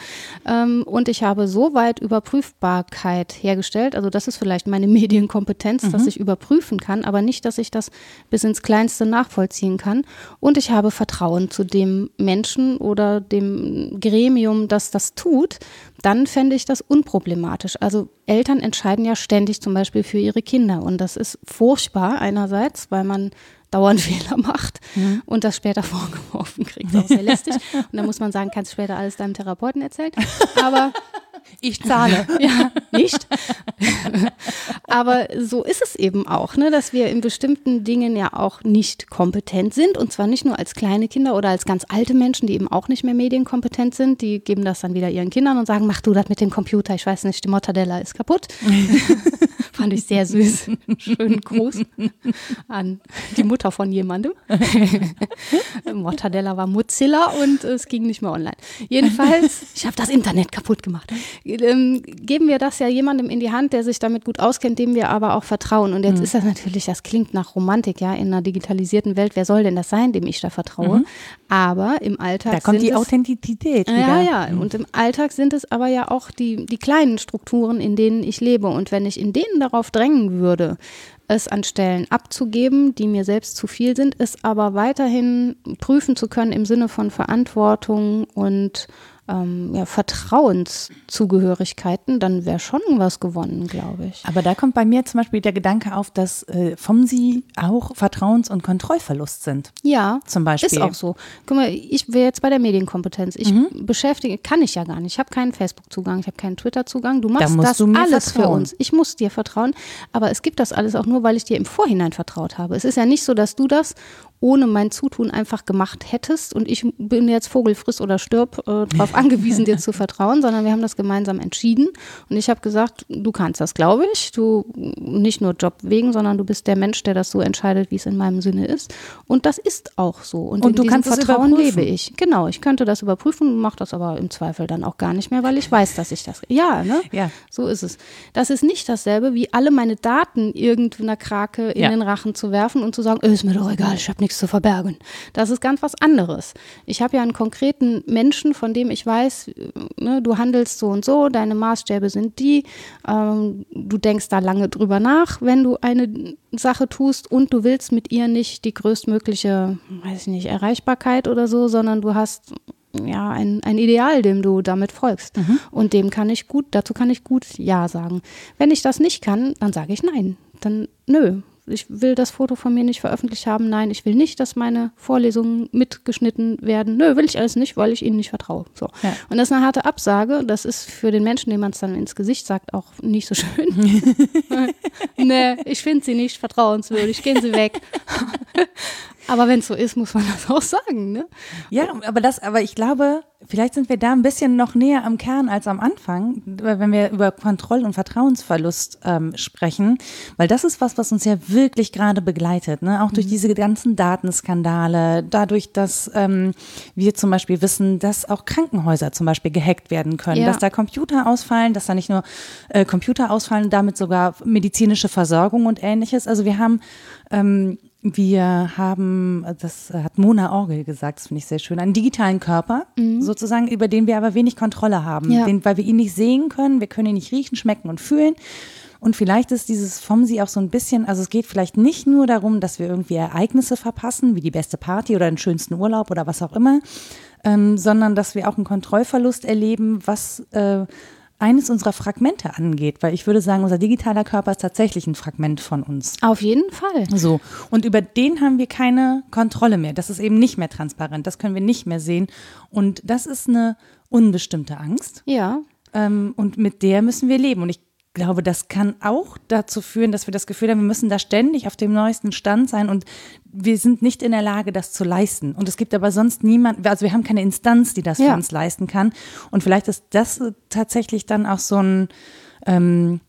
Ähm, und ich habe so weit Überprüfbarkeit hergestellt, also das ist vielleicht meine Medienkompetenz, mhm. dass ich überprüfen kann, aber nicht, dass ich das bis ins Kleinste nachvollziehen kann. Und ich habe Vertrauen zu dem Menschen oder dem Gremium, das das tut dann fände ich das unproblematisch. Also Eltern entscheiden ja ständig zum Beispiel für ihre Kinder und das ist furchtbar einerseits, weil man dauernd Fehler macht mhm. und das später vorgeworfen kriegt. Das ist auch sehr lästig. Und dann muss man sagen, kannst später alles deinem Therapeuten erzählen. Aber ich zahle. ja, nicht. Aber so ist es eben auch, ne, dass wir in bestimmten Dingen ja auch nicht kompetent sind. Und zwar nicht nur als kleine Kinder oder als ganz alte Menschen, die eben auch nicht mehr medienkompetent sind. Die geben das dann wieder ihren Kindern und sagen, mach du das mit dem Computer. Ich weiß nicht, die Mortadella ist kaputt. Fand ich sehr süß. Schönen Gruß an die Mutter von jemandem. Mortadella war Mozilla und es ging nicht mehr online. Jedenfalls, ich habe das Internet kaputt gemacht. Ähm, geben wir das ja jemandem in die Hand, der sich damit gut auskennt, dem wir aber auch vertrauen. Und jetzt mhm. ist das natürlich, das klingt nach Romantik, ja, in einer digitalisierten Welt. Wer soll denn das sein, dem ich da vertraue? Mhm. Aber im Alltag. Da kommt die es, Authentizität. Wieder. Ja, ja. Mhm. Und im Alltag sind es aber ja auch die, die kleinen Strukturen, in denen ich lebe. Und wenn ich in denen darauf drängen würde, es an Stellen abzugeben, die mir selbst zu viel sind, es aber weiterhin prüfen zu können im Sinne von Verantwortung und ähm, ja, Vertrauenszugehörigkeiten, dann wäre schon was gewonnen, glaube ich. Aber da kommt bei mir zum Beispiel der Gedanke auf, dass äh, vom Sie auch Vertrauens- und Kontrollverlust sind. Ja, zum Beispiel. Ist auch so. Guck mal, ich wäre jetzt bei der Medienkompetenz. Ich mhm. beschäftige, kann ich ja gar nicht. Ich habe keinen Facebook-Zugang, ich habe keinen Twitter-Zugang. Du machst da das du alles vertrauen. für uns. Ich muss dir vertrauen, aber es gibt das alles auch nur, weil ich dir im Vorhinein vertraut habe. Es ist ja nicht so, dass du das ohne mein Zutun einfach gemacht hättest und ich bin jetzt Vogel friss oder stirb äh, darauf angewiesen, dir zu vertrauen, sondern wir haben das gemeinsam entschieden und ich habe gesagt, du kannst das, glaube ich, du nicht nur Job wegen, sondern du bist der Mensch, der das so entscheidet, wie es in meinem Sinne ist und das ist auch so und, und du kannst Vertrauen lebe ich. Genau, ich könnte das überprüfen, mache das aber im Zweifel dann auch gar nicht mehr, weil ich weiß, dass ich das, ja, ne? Ja. So ist es. Das ist nicht dasselbe, wie alle meine Daten irgendeiner Krake in ja. den Rachen zu werfen und zu sagen, ist mir doch egal, ich habe nichts nichts zu verbergen. Das ist ganz was anderes. Ich habe ja einen konkreten Menschen, von dem ich weiß, ne, du handelst so und so, deine Maßstäbe sind die, ähm, du denkst da lange drüber nach, wenn du eine Sache tust und du willst mit ihr nicht die größtmögliche, weiß ich nicht, Erreichbarkeit oder so, sondern du hast ja, ein, ein Ideal, dem du damit folgst. Mhm. Und dem kann ich gut, dazu kann ich gut Ja sagen. Wenn ich das nicht kann, dann sage ich Nein. Dann nö, ich will das Foto von mir nicht veröffentlicht haben. Nein, ich will nicht, dass meine Vorlesungen mitgeschnitten werden. Nö, will ich alles nicht, weil ich ihnen nicht vertraue. So. Ja. Und das ist eine harte Absage. Das ist für den Menschen, dem man es dann ins Gesicht sagt, auch nicht so schön. nee, ich finde sie nicht vertrauenswürdig. Gehen Sie weg. Aber wenn es so ist, muss man das auch sagen, ne? Ja, aber das, aber ich glaube, vielleicht sind wir da ein bisschen noch näher am Kern als am Anfang, wenn wir über Kontroll- und Vertrauensverlust ähm, sprechen, weil das ist was, was uns ja wirklich gerade begleitet, ne? Auch durch mhm. diese ganzen Datenskandale, dadurch, dass ähm, wir zum Beispiel wissen, dass auch Krankenhäuser zum Beispiel gehackt werden können, ja. dass da Computer ausfallen, dass da nicht nur äh, Computer ausfallen, damit sogar medizinische Versorgung und ähnliches. Also wir haben ähm, wir haben, das hat Mona Orgel gesagt, das finde ich sehr schön, einen digitalen Körper, mhm. sozusagen, über den wir aber wenig Kontrolle haben, ja. den, weil wir ihn nicht sehen können, wir können ihn nicht riechen, schmecken und fühlen. Und vielleicht ist dieses FOMSI auch so ein bisschen, also es geht vielleicht nicht nur darum, dass wir irgendwie Ereignisse verpassen, wie die beste Party oder den schönsten Urlaub oder was auch immer, ähm, sondern dass wir auch einen Kontrollverlust erleben, was äh, eines unserer Fragmente angeht, weil ich würde sagen, unser digitaler Körper ist tatsächlich ein Fragment von uns. Auf jeden Fall. So. Und über den haben wir keine Kontrolle mehr. Das ist eben nicht mehr transparent. Das können wir nicht mehr sehen. Und das ist eine unbestimmte Angst. Ja. Ähm, und mit der müssen wir leben. Und ich glaube, das kann auch dazu führen, dass wir das Gefühl haben, wir müssen da ständig auf dem neuesten Stand sein und wir sind nicht in der Lage, das zu leisten. Und es gibt aber sonst niemand, also wir haben keine Instanz, die das ja. für uns leisten kann. Und vielleicht ist das tatsächlich dann auch so ein, ähm,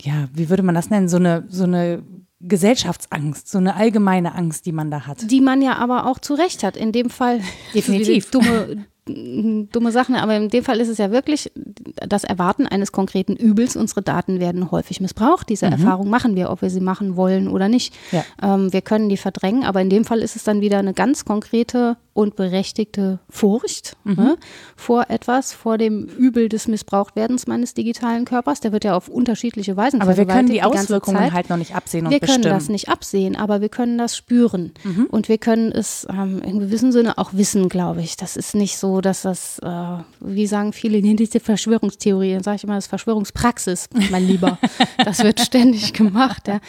ja, wie würde man das nennen, so eine, so eine Gesellschaftsangst, so eine allgemeine Angst, die man da hat. Die man ja aber auch zu Recht hat. In dem Fall definitiv dumme dumme Sachen, aber in dem Fall ist es ja wirklich das Erwarten eines konkreten Übels. Unsere Daten werden häufig missbraucht. Diese mhm. Erfahrung machen wir, ob wir sie machen wollen oder nicht. Ja. Ähm, wir können die verdrängen, aber in dem Fall ist es dann wieder eine ganz konkrete und berechtigte Furcht mhm. ne, vor etwas, vor dem Übel des Missbrauchtwerdens meines digitalen Körpers. Der wird ja auf unterschiedliche Weisen Aber wir können die, die Auswirkungen halt noch nicht absehen und Wir bestimmen. können das nicht absehen, aber wir können das spüren. Mhm. Und wir können es ähm, in gewissem Sinne auch wissen, glaube ich. Das ist nicht so, dass das, äh, wie sagen viele, in diese Verschwörungstheorie, dann sage ich immer, das ist Verschwörungspraxis, mein Lieber. das wird ständig gemacht. Ja.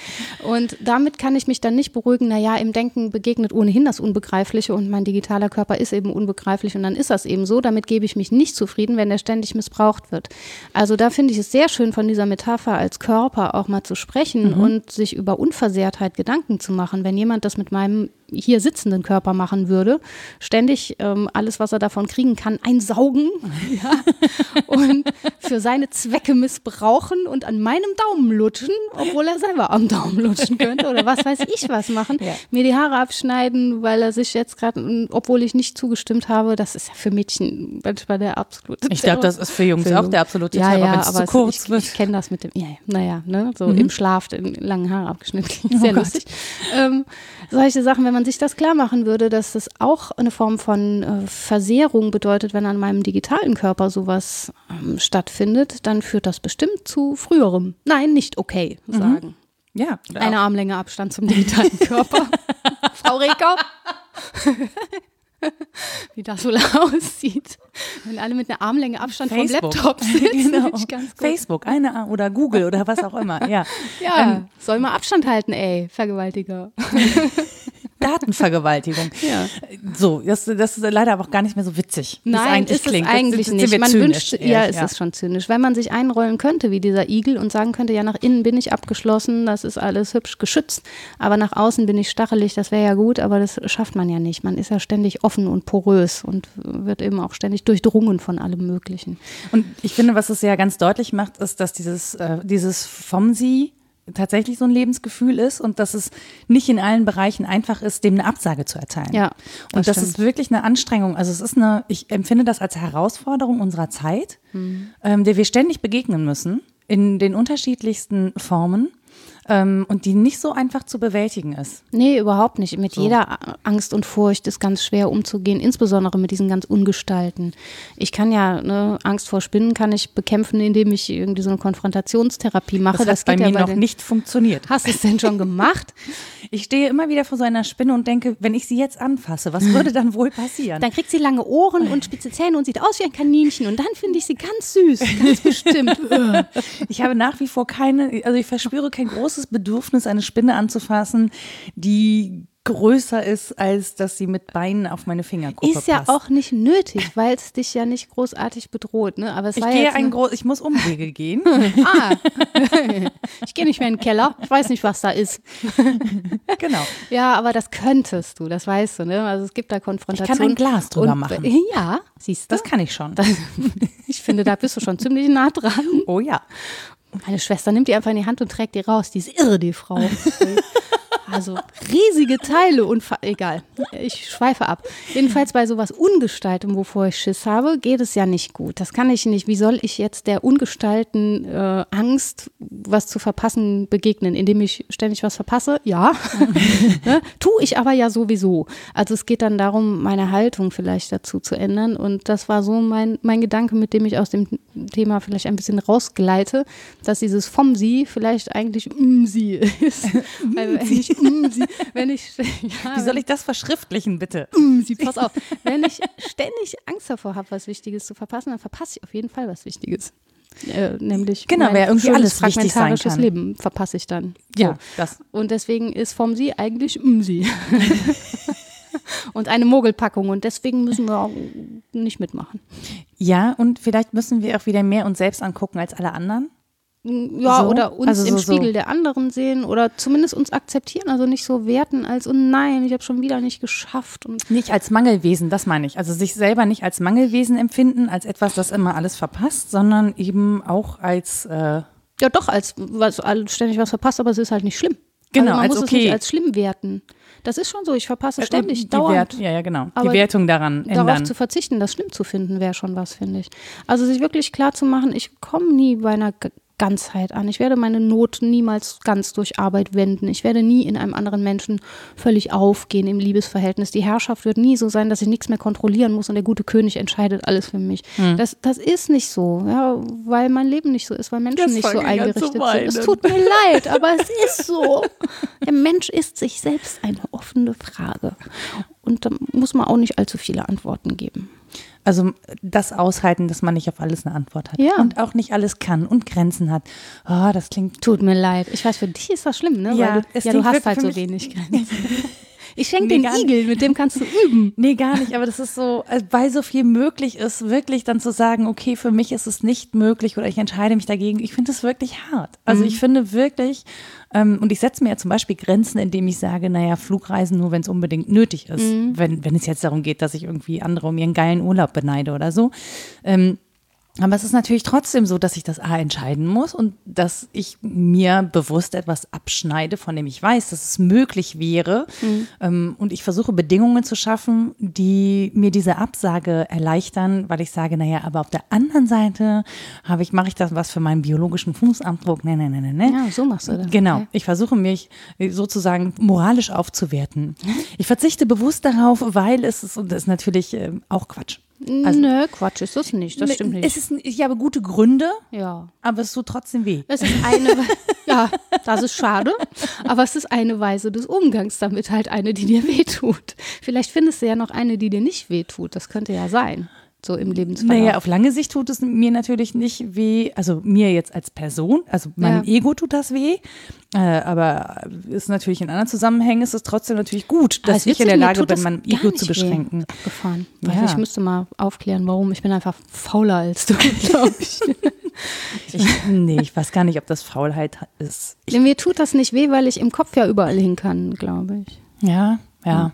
Und damit kann ich mich dann nicht beruhigen, naja, im Denken begegnet ohnehin das Unbegreifliche und mein digitaler digitaler Körper ist eben unbegreiflich und dann ist das eben so. Damit gebe ich mich nicht zufrieden, wenn der ständig missbraucht wird. Also da finde ich es sehr schön, von dieser Metapher als Körper auch mal zu sprechen mhm. und sich über Unversehrtheit Gedanken zu machen. Wenn jemand das mit meinem hier sitzenden Körper machen würde, ständig ähm, alles, was er davon kriegen kann, einsaugen ja, und für seine Zwecke missbrauchen und an meinem Daumen lutschen, obwohl er selber am Daumen lutschen könnte oder was weiß ich was machen, ja. mir die Haare abschneiden, weil er sich jetzt gerade, obwohl ich nicht zugestimmt habe, das ist ja für Mädchen manchmal der absolute Ich glaube, das ist für Jungs für auch der absolute ja, Terror, ja, aber zu kurz ich, wird. Ich kenne das mit dem, ja, naja, ne, so mhm. im Schlaf den langen Haare abgeschnitten, sehr oh lustig. Ähm, solche Sachen, wenn man sich das klar machen würde, dass das auch eine Form von äh, Versehrung bedeutet, wenn an meinem digitalen Körper sowas ähm, stattfindet, dann führt das bestimmt zu früherem. Nein, nicht okay mhm. sagen. Mhm. Ja. Eine Armlänge Abstand zum digitalen Körper. Frau Reker. Wie das wohl aussieht. Wenn alle mit einer Armlänge Abstand Facebook. vom Laptop sitzen. Genau. Facebook, eine oder Google oder was auch immer. Ja, ja ähm, soll mal Abstand halten, ey, Vergewaltiger. Datenvergewaltigung. Ja. So, das, das ist leider aber auch gar nicht mehr so witzig. Nein, eigentlich ist klingt. es eigentlich das, das nicht. Man zynisch, wünscht, ja, es ja. ist schon zynisch. Wenn man sich einrollen könnte wie dieser Igel und sagen könnte, ja, nach innen bin ich abgeschlossen, das ist alles hübsch geschützt, aber nach außen bin ich stachelig, das wäre ja gut, aber das schafft man ja nicht. Man ist ja ständig offen und porös und wird eben auch ständig durchdrungen von allem Möglichen. Und ich finde, was es ja ganz deutlich macht, ist, dass dieses, äh, dieses vom Sie tatsächlich so ein Lebensgefühl ist und dass es nicht in allen Bereichen einfach ist, dem eine Absage zu erteilen. Ja. Das und das stimmt. ist wirklich eine Anstrengung. Also es ist eine, ich empfinde das als Herausforderung unserer Zeit, mhm. ähm, der wir ständig begegnen müssen in den unterschiedlichsten Formen ähm, und die nicht so einfach zu bewältigen ist. Nee, überhaupt nicht. Mit so. jeder Angst und Furcht ist ganz schwer umzugehen, insbesondere mit diesen ganz Ungestalten. Ich kann ja, ne, Angst vor Spinnen kann ich bekämpfen, indem ich irgendwie so eine Konfrontationstherapie mache. Das, das hat bei mir ja bei noch nicht funktioniert. Hast du es denn schon gemacht? Ich stehe immer wieder vor so einer Spinne und denke, wenn ich sie jetzt anfasse, was würde dann wohl passieren? Dann kriegt sie lange Ohren und spitze Zähne und sieht aus wie ein Kaninchen und dann finde ich sie ganz süß, ganz bestimmt. ich habe nach wie vor keine, also ich verspüre kein großes großes Bedürfnis, eine Spinne anzufassen, die größer ist, als dass sie mit Beinen auf meine Fingerkuppe passt. Ist ja passt. auch nicht nötig, weil es dich ja nicht großartig bedroht. Ne? Aber es ich war gehe ein groß, ich muss Umwege gehen. ah, ich gehe nicht mehr in den Keller. Ich weiß nicht, was da ist. genau. Ja, aber das könntest du, das weißt du. Ne? Also es gibt da Konfrontationen. Ich kann ein Glas drüber Und, machen. Ja, siehst du. Das kann ich schon. Das, ich finde, da bist du schon ziemlich nah dran. Oh ja. Meine Schwester nimmt die einfach in die Hand und trägt die raus. Die ist irre, die Frau. Also riesige Teile und egal, ich schweife ab. Jedenfalls bei sowas Ungestaltem, wovor ich Schiss habe, geht es ja nicht gut. Das kann ich nicht. Wie soll ich jetzt der ungestalten äh, Angst, was zu verpassen, begegnen, indem ich ständig was verpasse? Ja, ne? tue ich aber ja sowieso. Also es geht dann darum, meine Haltung vielleicht dazu zu ändern. Und das war so mein, mein Gedanke, mit dem ich aus dem Thema vielleicht ein bisschen rausgleite, dass dieses vom Sie vielleicht eigentlich um Sie ist. Weil wenn ich mm, sie, wenn ich, ja, Wie soll ich das verschriftlichen, bitte? Mm, sie, pass auf. Wenn ich ständig Angst davor habe, was Wichtiges zu verpassen, dann verpasse ich auf jeden Fall was Wichtiges. Äh, nämlich genau, wer irgendwie alles wichtig sein kann. Leben verpasse ich dann. Ja, so. das. Und deswegen ist vom Sie eigentlich um Sie. und eine Mogelpackung und deswegen müssen wir auch nicht mitmachen. Ja, und vielleicht müssen wir auch wieder mehr uns selbst angucken als alle anderen. Ja, so? oder uns also im so, Spiegel so. der anderen sehen oder zumindest uns akzeptieren, also nicht so werten als, oh nein, ich habe schon wieder nicht geschafft. Und nicht als Mangelwesen, das meine ich. Also sich selber nicht als Mangelwesen empfinden, als etwas, das immer alles verpasst, sondern eben auch als. Äh ja, doch, als was, ständig was verpasst, aber es ist halt nicht schlimm. Genau, also man als muss es okay. nicht als schlimm werten. Das ist schon so, ich verpasse ständig, die dauernd. Wert, ja, ja, genau. Die Wertung daran Darauf ändern. zu verzichten, das schlimm zu finden, wäre schon was, finde ich. Also sich wirklich klar zu machen, ich komme nie bei einer Ganzheit an. Ich werde meine Not niemals ganz durch Arbeit wenden. Ich werde nie in einem anderen Menschen völlig aufgehen im Liebesverhältnis. Die Herrschaft wird nie so sein, dass ich nichts mehr kontrollieren muss und der gute König entscheidet alles für mich. Hm. Das, das ist nicht so, ja, weil mein Leben nicht so ist, weil Menschen Jetzt nicht so eingerichtet sind. Es tut mir leid, aber es ist so. Der Mensch ist sich selbst eine offene Frage. Und da muss man auch nicht allzu viele Antworten geben. Also das aushalten, dass man nicht auf alles eine Antwort hat Ja. und auch nicht alles kann und Grenzen hat. Oh, das klingt Tut mir leid. Ich weiß, für dich ist das schlimm, ne? Ja, Weil du, ja, du hast halt so wenig Grenzen. Ich schenke Nee, den. Igel, mit dem kannst du üben. Nee, gar nicht, aber das ist so, äh, weil so viel möglich ist, wirklich dann zu sagen, okay, für mich ist es nicht möglich oder ich entscheide mich dagegen. Ich finde es wirklich hart. Also Mhm. ich finde wirklich, und ich setze mir ja zum Beispiel Grenzen, indem ich sage, naja, Flugreisen nur, wenn es unbedingt nötig ist. Mhm. Wenn, wenn es jetzt darum geht, dass ich irgendwie andere um ihren geilen Urlaub beneide oder so. Ähm, aber es ist natürlich trotzdem so, dass ich das A entscheiden muss und dass ich mir bewusst etwas abschneide, von dem ich weiß, dass es möglich wäre. Ähm, und ich versuche Bedingungen zu schaffen, die mir diese Absage erleichtern, weil ich sage, naja, aber auf der anderen Seite habe ich, mache ich das was für meinen biologischen Fußabdruck. Nee, nee, nee, nee, nee. Ja, so machst du das. Genau. Okay. Ich versuche mich sozusagen moralisch aufzuwerten. Ich verzichte bewusst darauf, weil es ist, und das ist natürlich ähm, auch Quatsch. Also- Nö, Quatsch, ist das nicht. Das stimmt nicht. Es ist, ich habe gute Gründe, ja. aber es tut trotzdem weh. Es ist eine, ja, das ist schade, aber es ist eine Weise des Umgangs damit, halt eine, die dir wehtut. Vielleicht findest du ja noch eine, die dir nicht wehtut. Das könnte ja sein, so im Lebensverlauf. Naja, auf lange Sicht tut es mir natürlich nicht weh, also mir jetzt als Person, also meinem Ja. Ego tut das weh, äh, aber ist natürlich in anderen Zusammenhängen ist es trotzdem natürlich gut, dass ich in der Lage bin, mein Ego zu beschränken. Abgefahren. Ja. Ich müsste mal aufklären, warum. Ich bin einfach fauler als du, glaube ich. Ich, nee, ich weiß gar nicht, ob das Faulheit ist. Ich, Mir tut das nicht weh, weil ich im Kopf ja überall hin kann, glaube ich. ja, ja,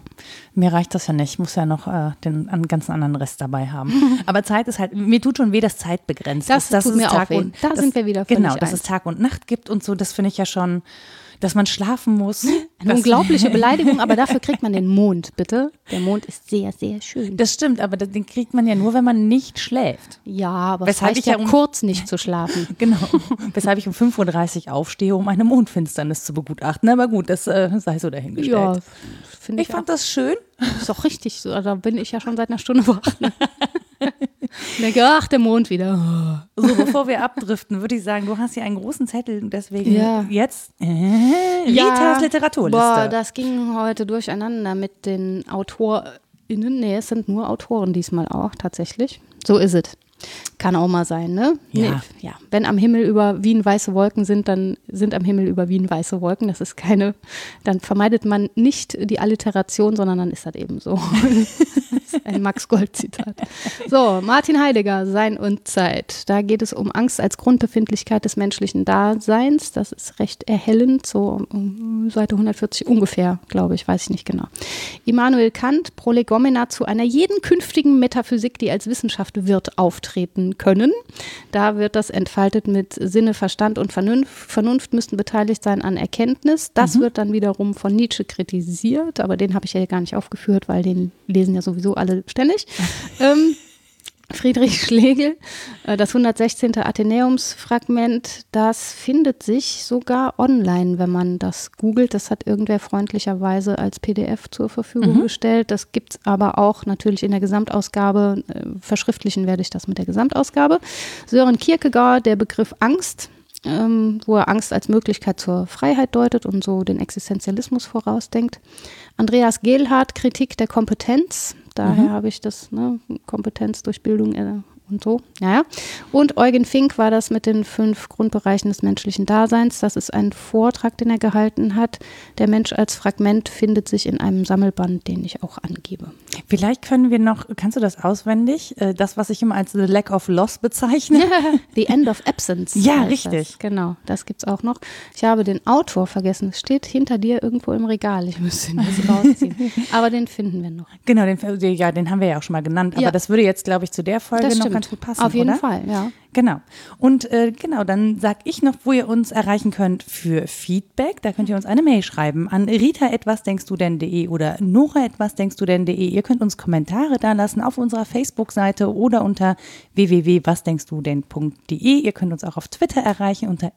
mir reicht das ja nicht. Ich muss ja noch äh, den an, ganzen anderen Rest dabei haben. Aber Zeit ist halt, mir tut schon weh, dass Zeit begrenzt Das ist. dass tut es mir auch Tag weh. und Da das, sind wir wieder Genau, dass es Tag und Nacht gibt und so, das finde ich ja schon, dass man schlafen muss. Eine unglaubliche Beleidigung, aber dafür kriegt man den Mond, bitte. Der Mond ist sehr, sehr schön. Das stimmt, aber den kriegt man ja nur, wenn man nicht schläft. Ja, aber Weshalb es ich reicht ja ja um- kurz nicht zu schlafen. Genau. Weshalb ich um 5.30 Uhr aufstehe, um eine Mondfinsternis zu begutachten. Aber gut, das äh, sei so dahingestellt. Ja, ich ich, fand das schön. Ist doch richtig so. Da bin ich ja schon seit einer Stunde wach. Und denke, ach, der Mond wieder. So, bevor wir abdriften, würde ich sagen, du hast hier einen großen Zettel und deswegen Ja. jetzt äh, Ritas Literaturliste. Boah, das ging heute durcheinander mit den AutorInnen. Nee, es sind nur Autoren diesmal auch, tatsächlich. So ist es. Kann auch mal sein, ne? Ja. Nee, ja. Wenn am Himmel über Wien weiße Wolken sind, dann sind am Himmel über Wien weiße Wolken. Das ist keine, dann vermeidet man nicht die Alliteration, sondern dann ist das eben so. Das ist Ein Max-Gold-Zitat. So, Martin Heidegger, Sein und Zeit. Da geht es um Angst als Grundbefindlichkeit des menschlichen Daseins. Das ist recht erhellend, so um Seite 140 ungefähr, glaube ich, weiß ich nicht genau. Immanuel Kant, Prolegomena zu einer jeden künftigen Metaphysik, die als Wissenschaft wird auftreten können. Da wird das entfaltet mit Sinne, Verstand und Vernunft. Vernunft müssten beteiligt sein an Erkenntnis. Das wird dann wiederum von Nietzsche kritisiert, aber den habe ich ja gar nicht aufgeführt, weil den lesen ja sowieso alle ständig. ähm, Friedrich Schlegel, äh, das 116. Athenäumsfragment, das findet sich sogar online, wenn man das googelt. Das hat irgendwer freundlicherweise als PDF zur Verfügung gestellt. Das gibt es aber auch natürlich in der Gesamtausgabe. Äh, Verschriftlichen werde ich das mit der Gesamtausgabe. Sören Kierkegaard, der Begriff Angst, ähm, wo er Angst als Möglichkeit zur Freiheit deutet und so den Existenzialismus vorausdenkt. Andreas Gehlhardt, Kritik der Kompetenz. Daher habe ich das, ne, Kompetenz durch Bildung äh, und so. Naja. Und Eugen Fink war das mit den fünf Grundbereichen des menschlichen Daseins. Das ist ein Vortrag, den er gehalten hat. Der Mensch als Fragment findet sich in einem Sammelband, den ich auch angebe. Vielleicht können wir noch, kannst du das auswendig? Äh, Das, was ich immer als The Lack of Loss bezeichne. The End of Absence. Ja, richtig. Das. Genau, das gibt's auch noch. Ich habe den Autor vergessen. Es steht hinter dir irgendwo im Regal. Ich müsste ihn jetzt rausziehen. Aber den finden wir noch. Genau, den, ja, den haben wir ja auch schon mal genannt. Aber Ja. das würde jetzt, glaube ich, zu der Folge noch stimmt. Ganz gut passen, Auf jeden oder? Fall, ja. Genau. Und äh, genau, dann sag ich noch, wo ihr uns erreichen könnt für Feedback. Da könnt ihr uns eine Mail schreiben an rita.etwasdenkstudenn.de oder nora.etwasdenkstudenn.de. Ihr könnt uns Kommentare da lassen auf unserer Facebook-Seite oder unter www.wasdenkstudenn.de. Ihr könnt uns auch auf Twitter erreichen unter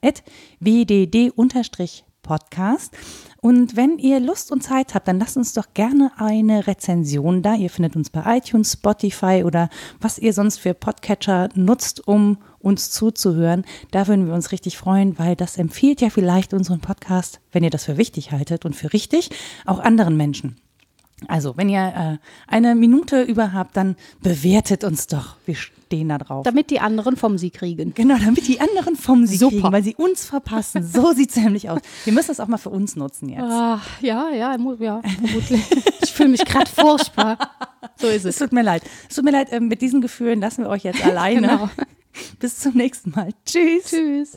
wdd-podcast. Und wenn ihr Lust und Zeit habt, dann lasst uns doch gerne eine Rezension da. Ihr findet uns bei iTunes, Spotify oder was ihr sonst für Podcatcher nutzt, um uns zuzuhören. Da würden wir uns richtig freuen, weil das empfiehlt ja vielleicht unseren Podcast, wenn ihr das für wichtig haltet und für richtig, auch anderen Menschen. Also, wenn ihr äh, eine Minute über habt, dann bewertet uns doch. Wir stehen da drauf. Damit die anderen vom Sie kriegen. Genau, damit die anderen vom Sie Super. kriegen, weil sie uns verpassen. So sieht's nämlich aus. Wir müssen das auch mal für uns nutzen jetzt. Ah, ja, ja, ja, vermutlich. Ich fühle mich gerade furchtbar. So ist Es es. tut mir leid. Es tut mir leid, ähm, mit diesen Gefühlen lassen wir euch jetzt alleine. Genau. Bis zum nächsten Mal. Tschüss. Tschüss.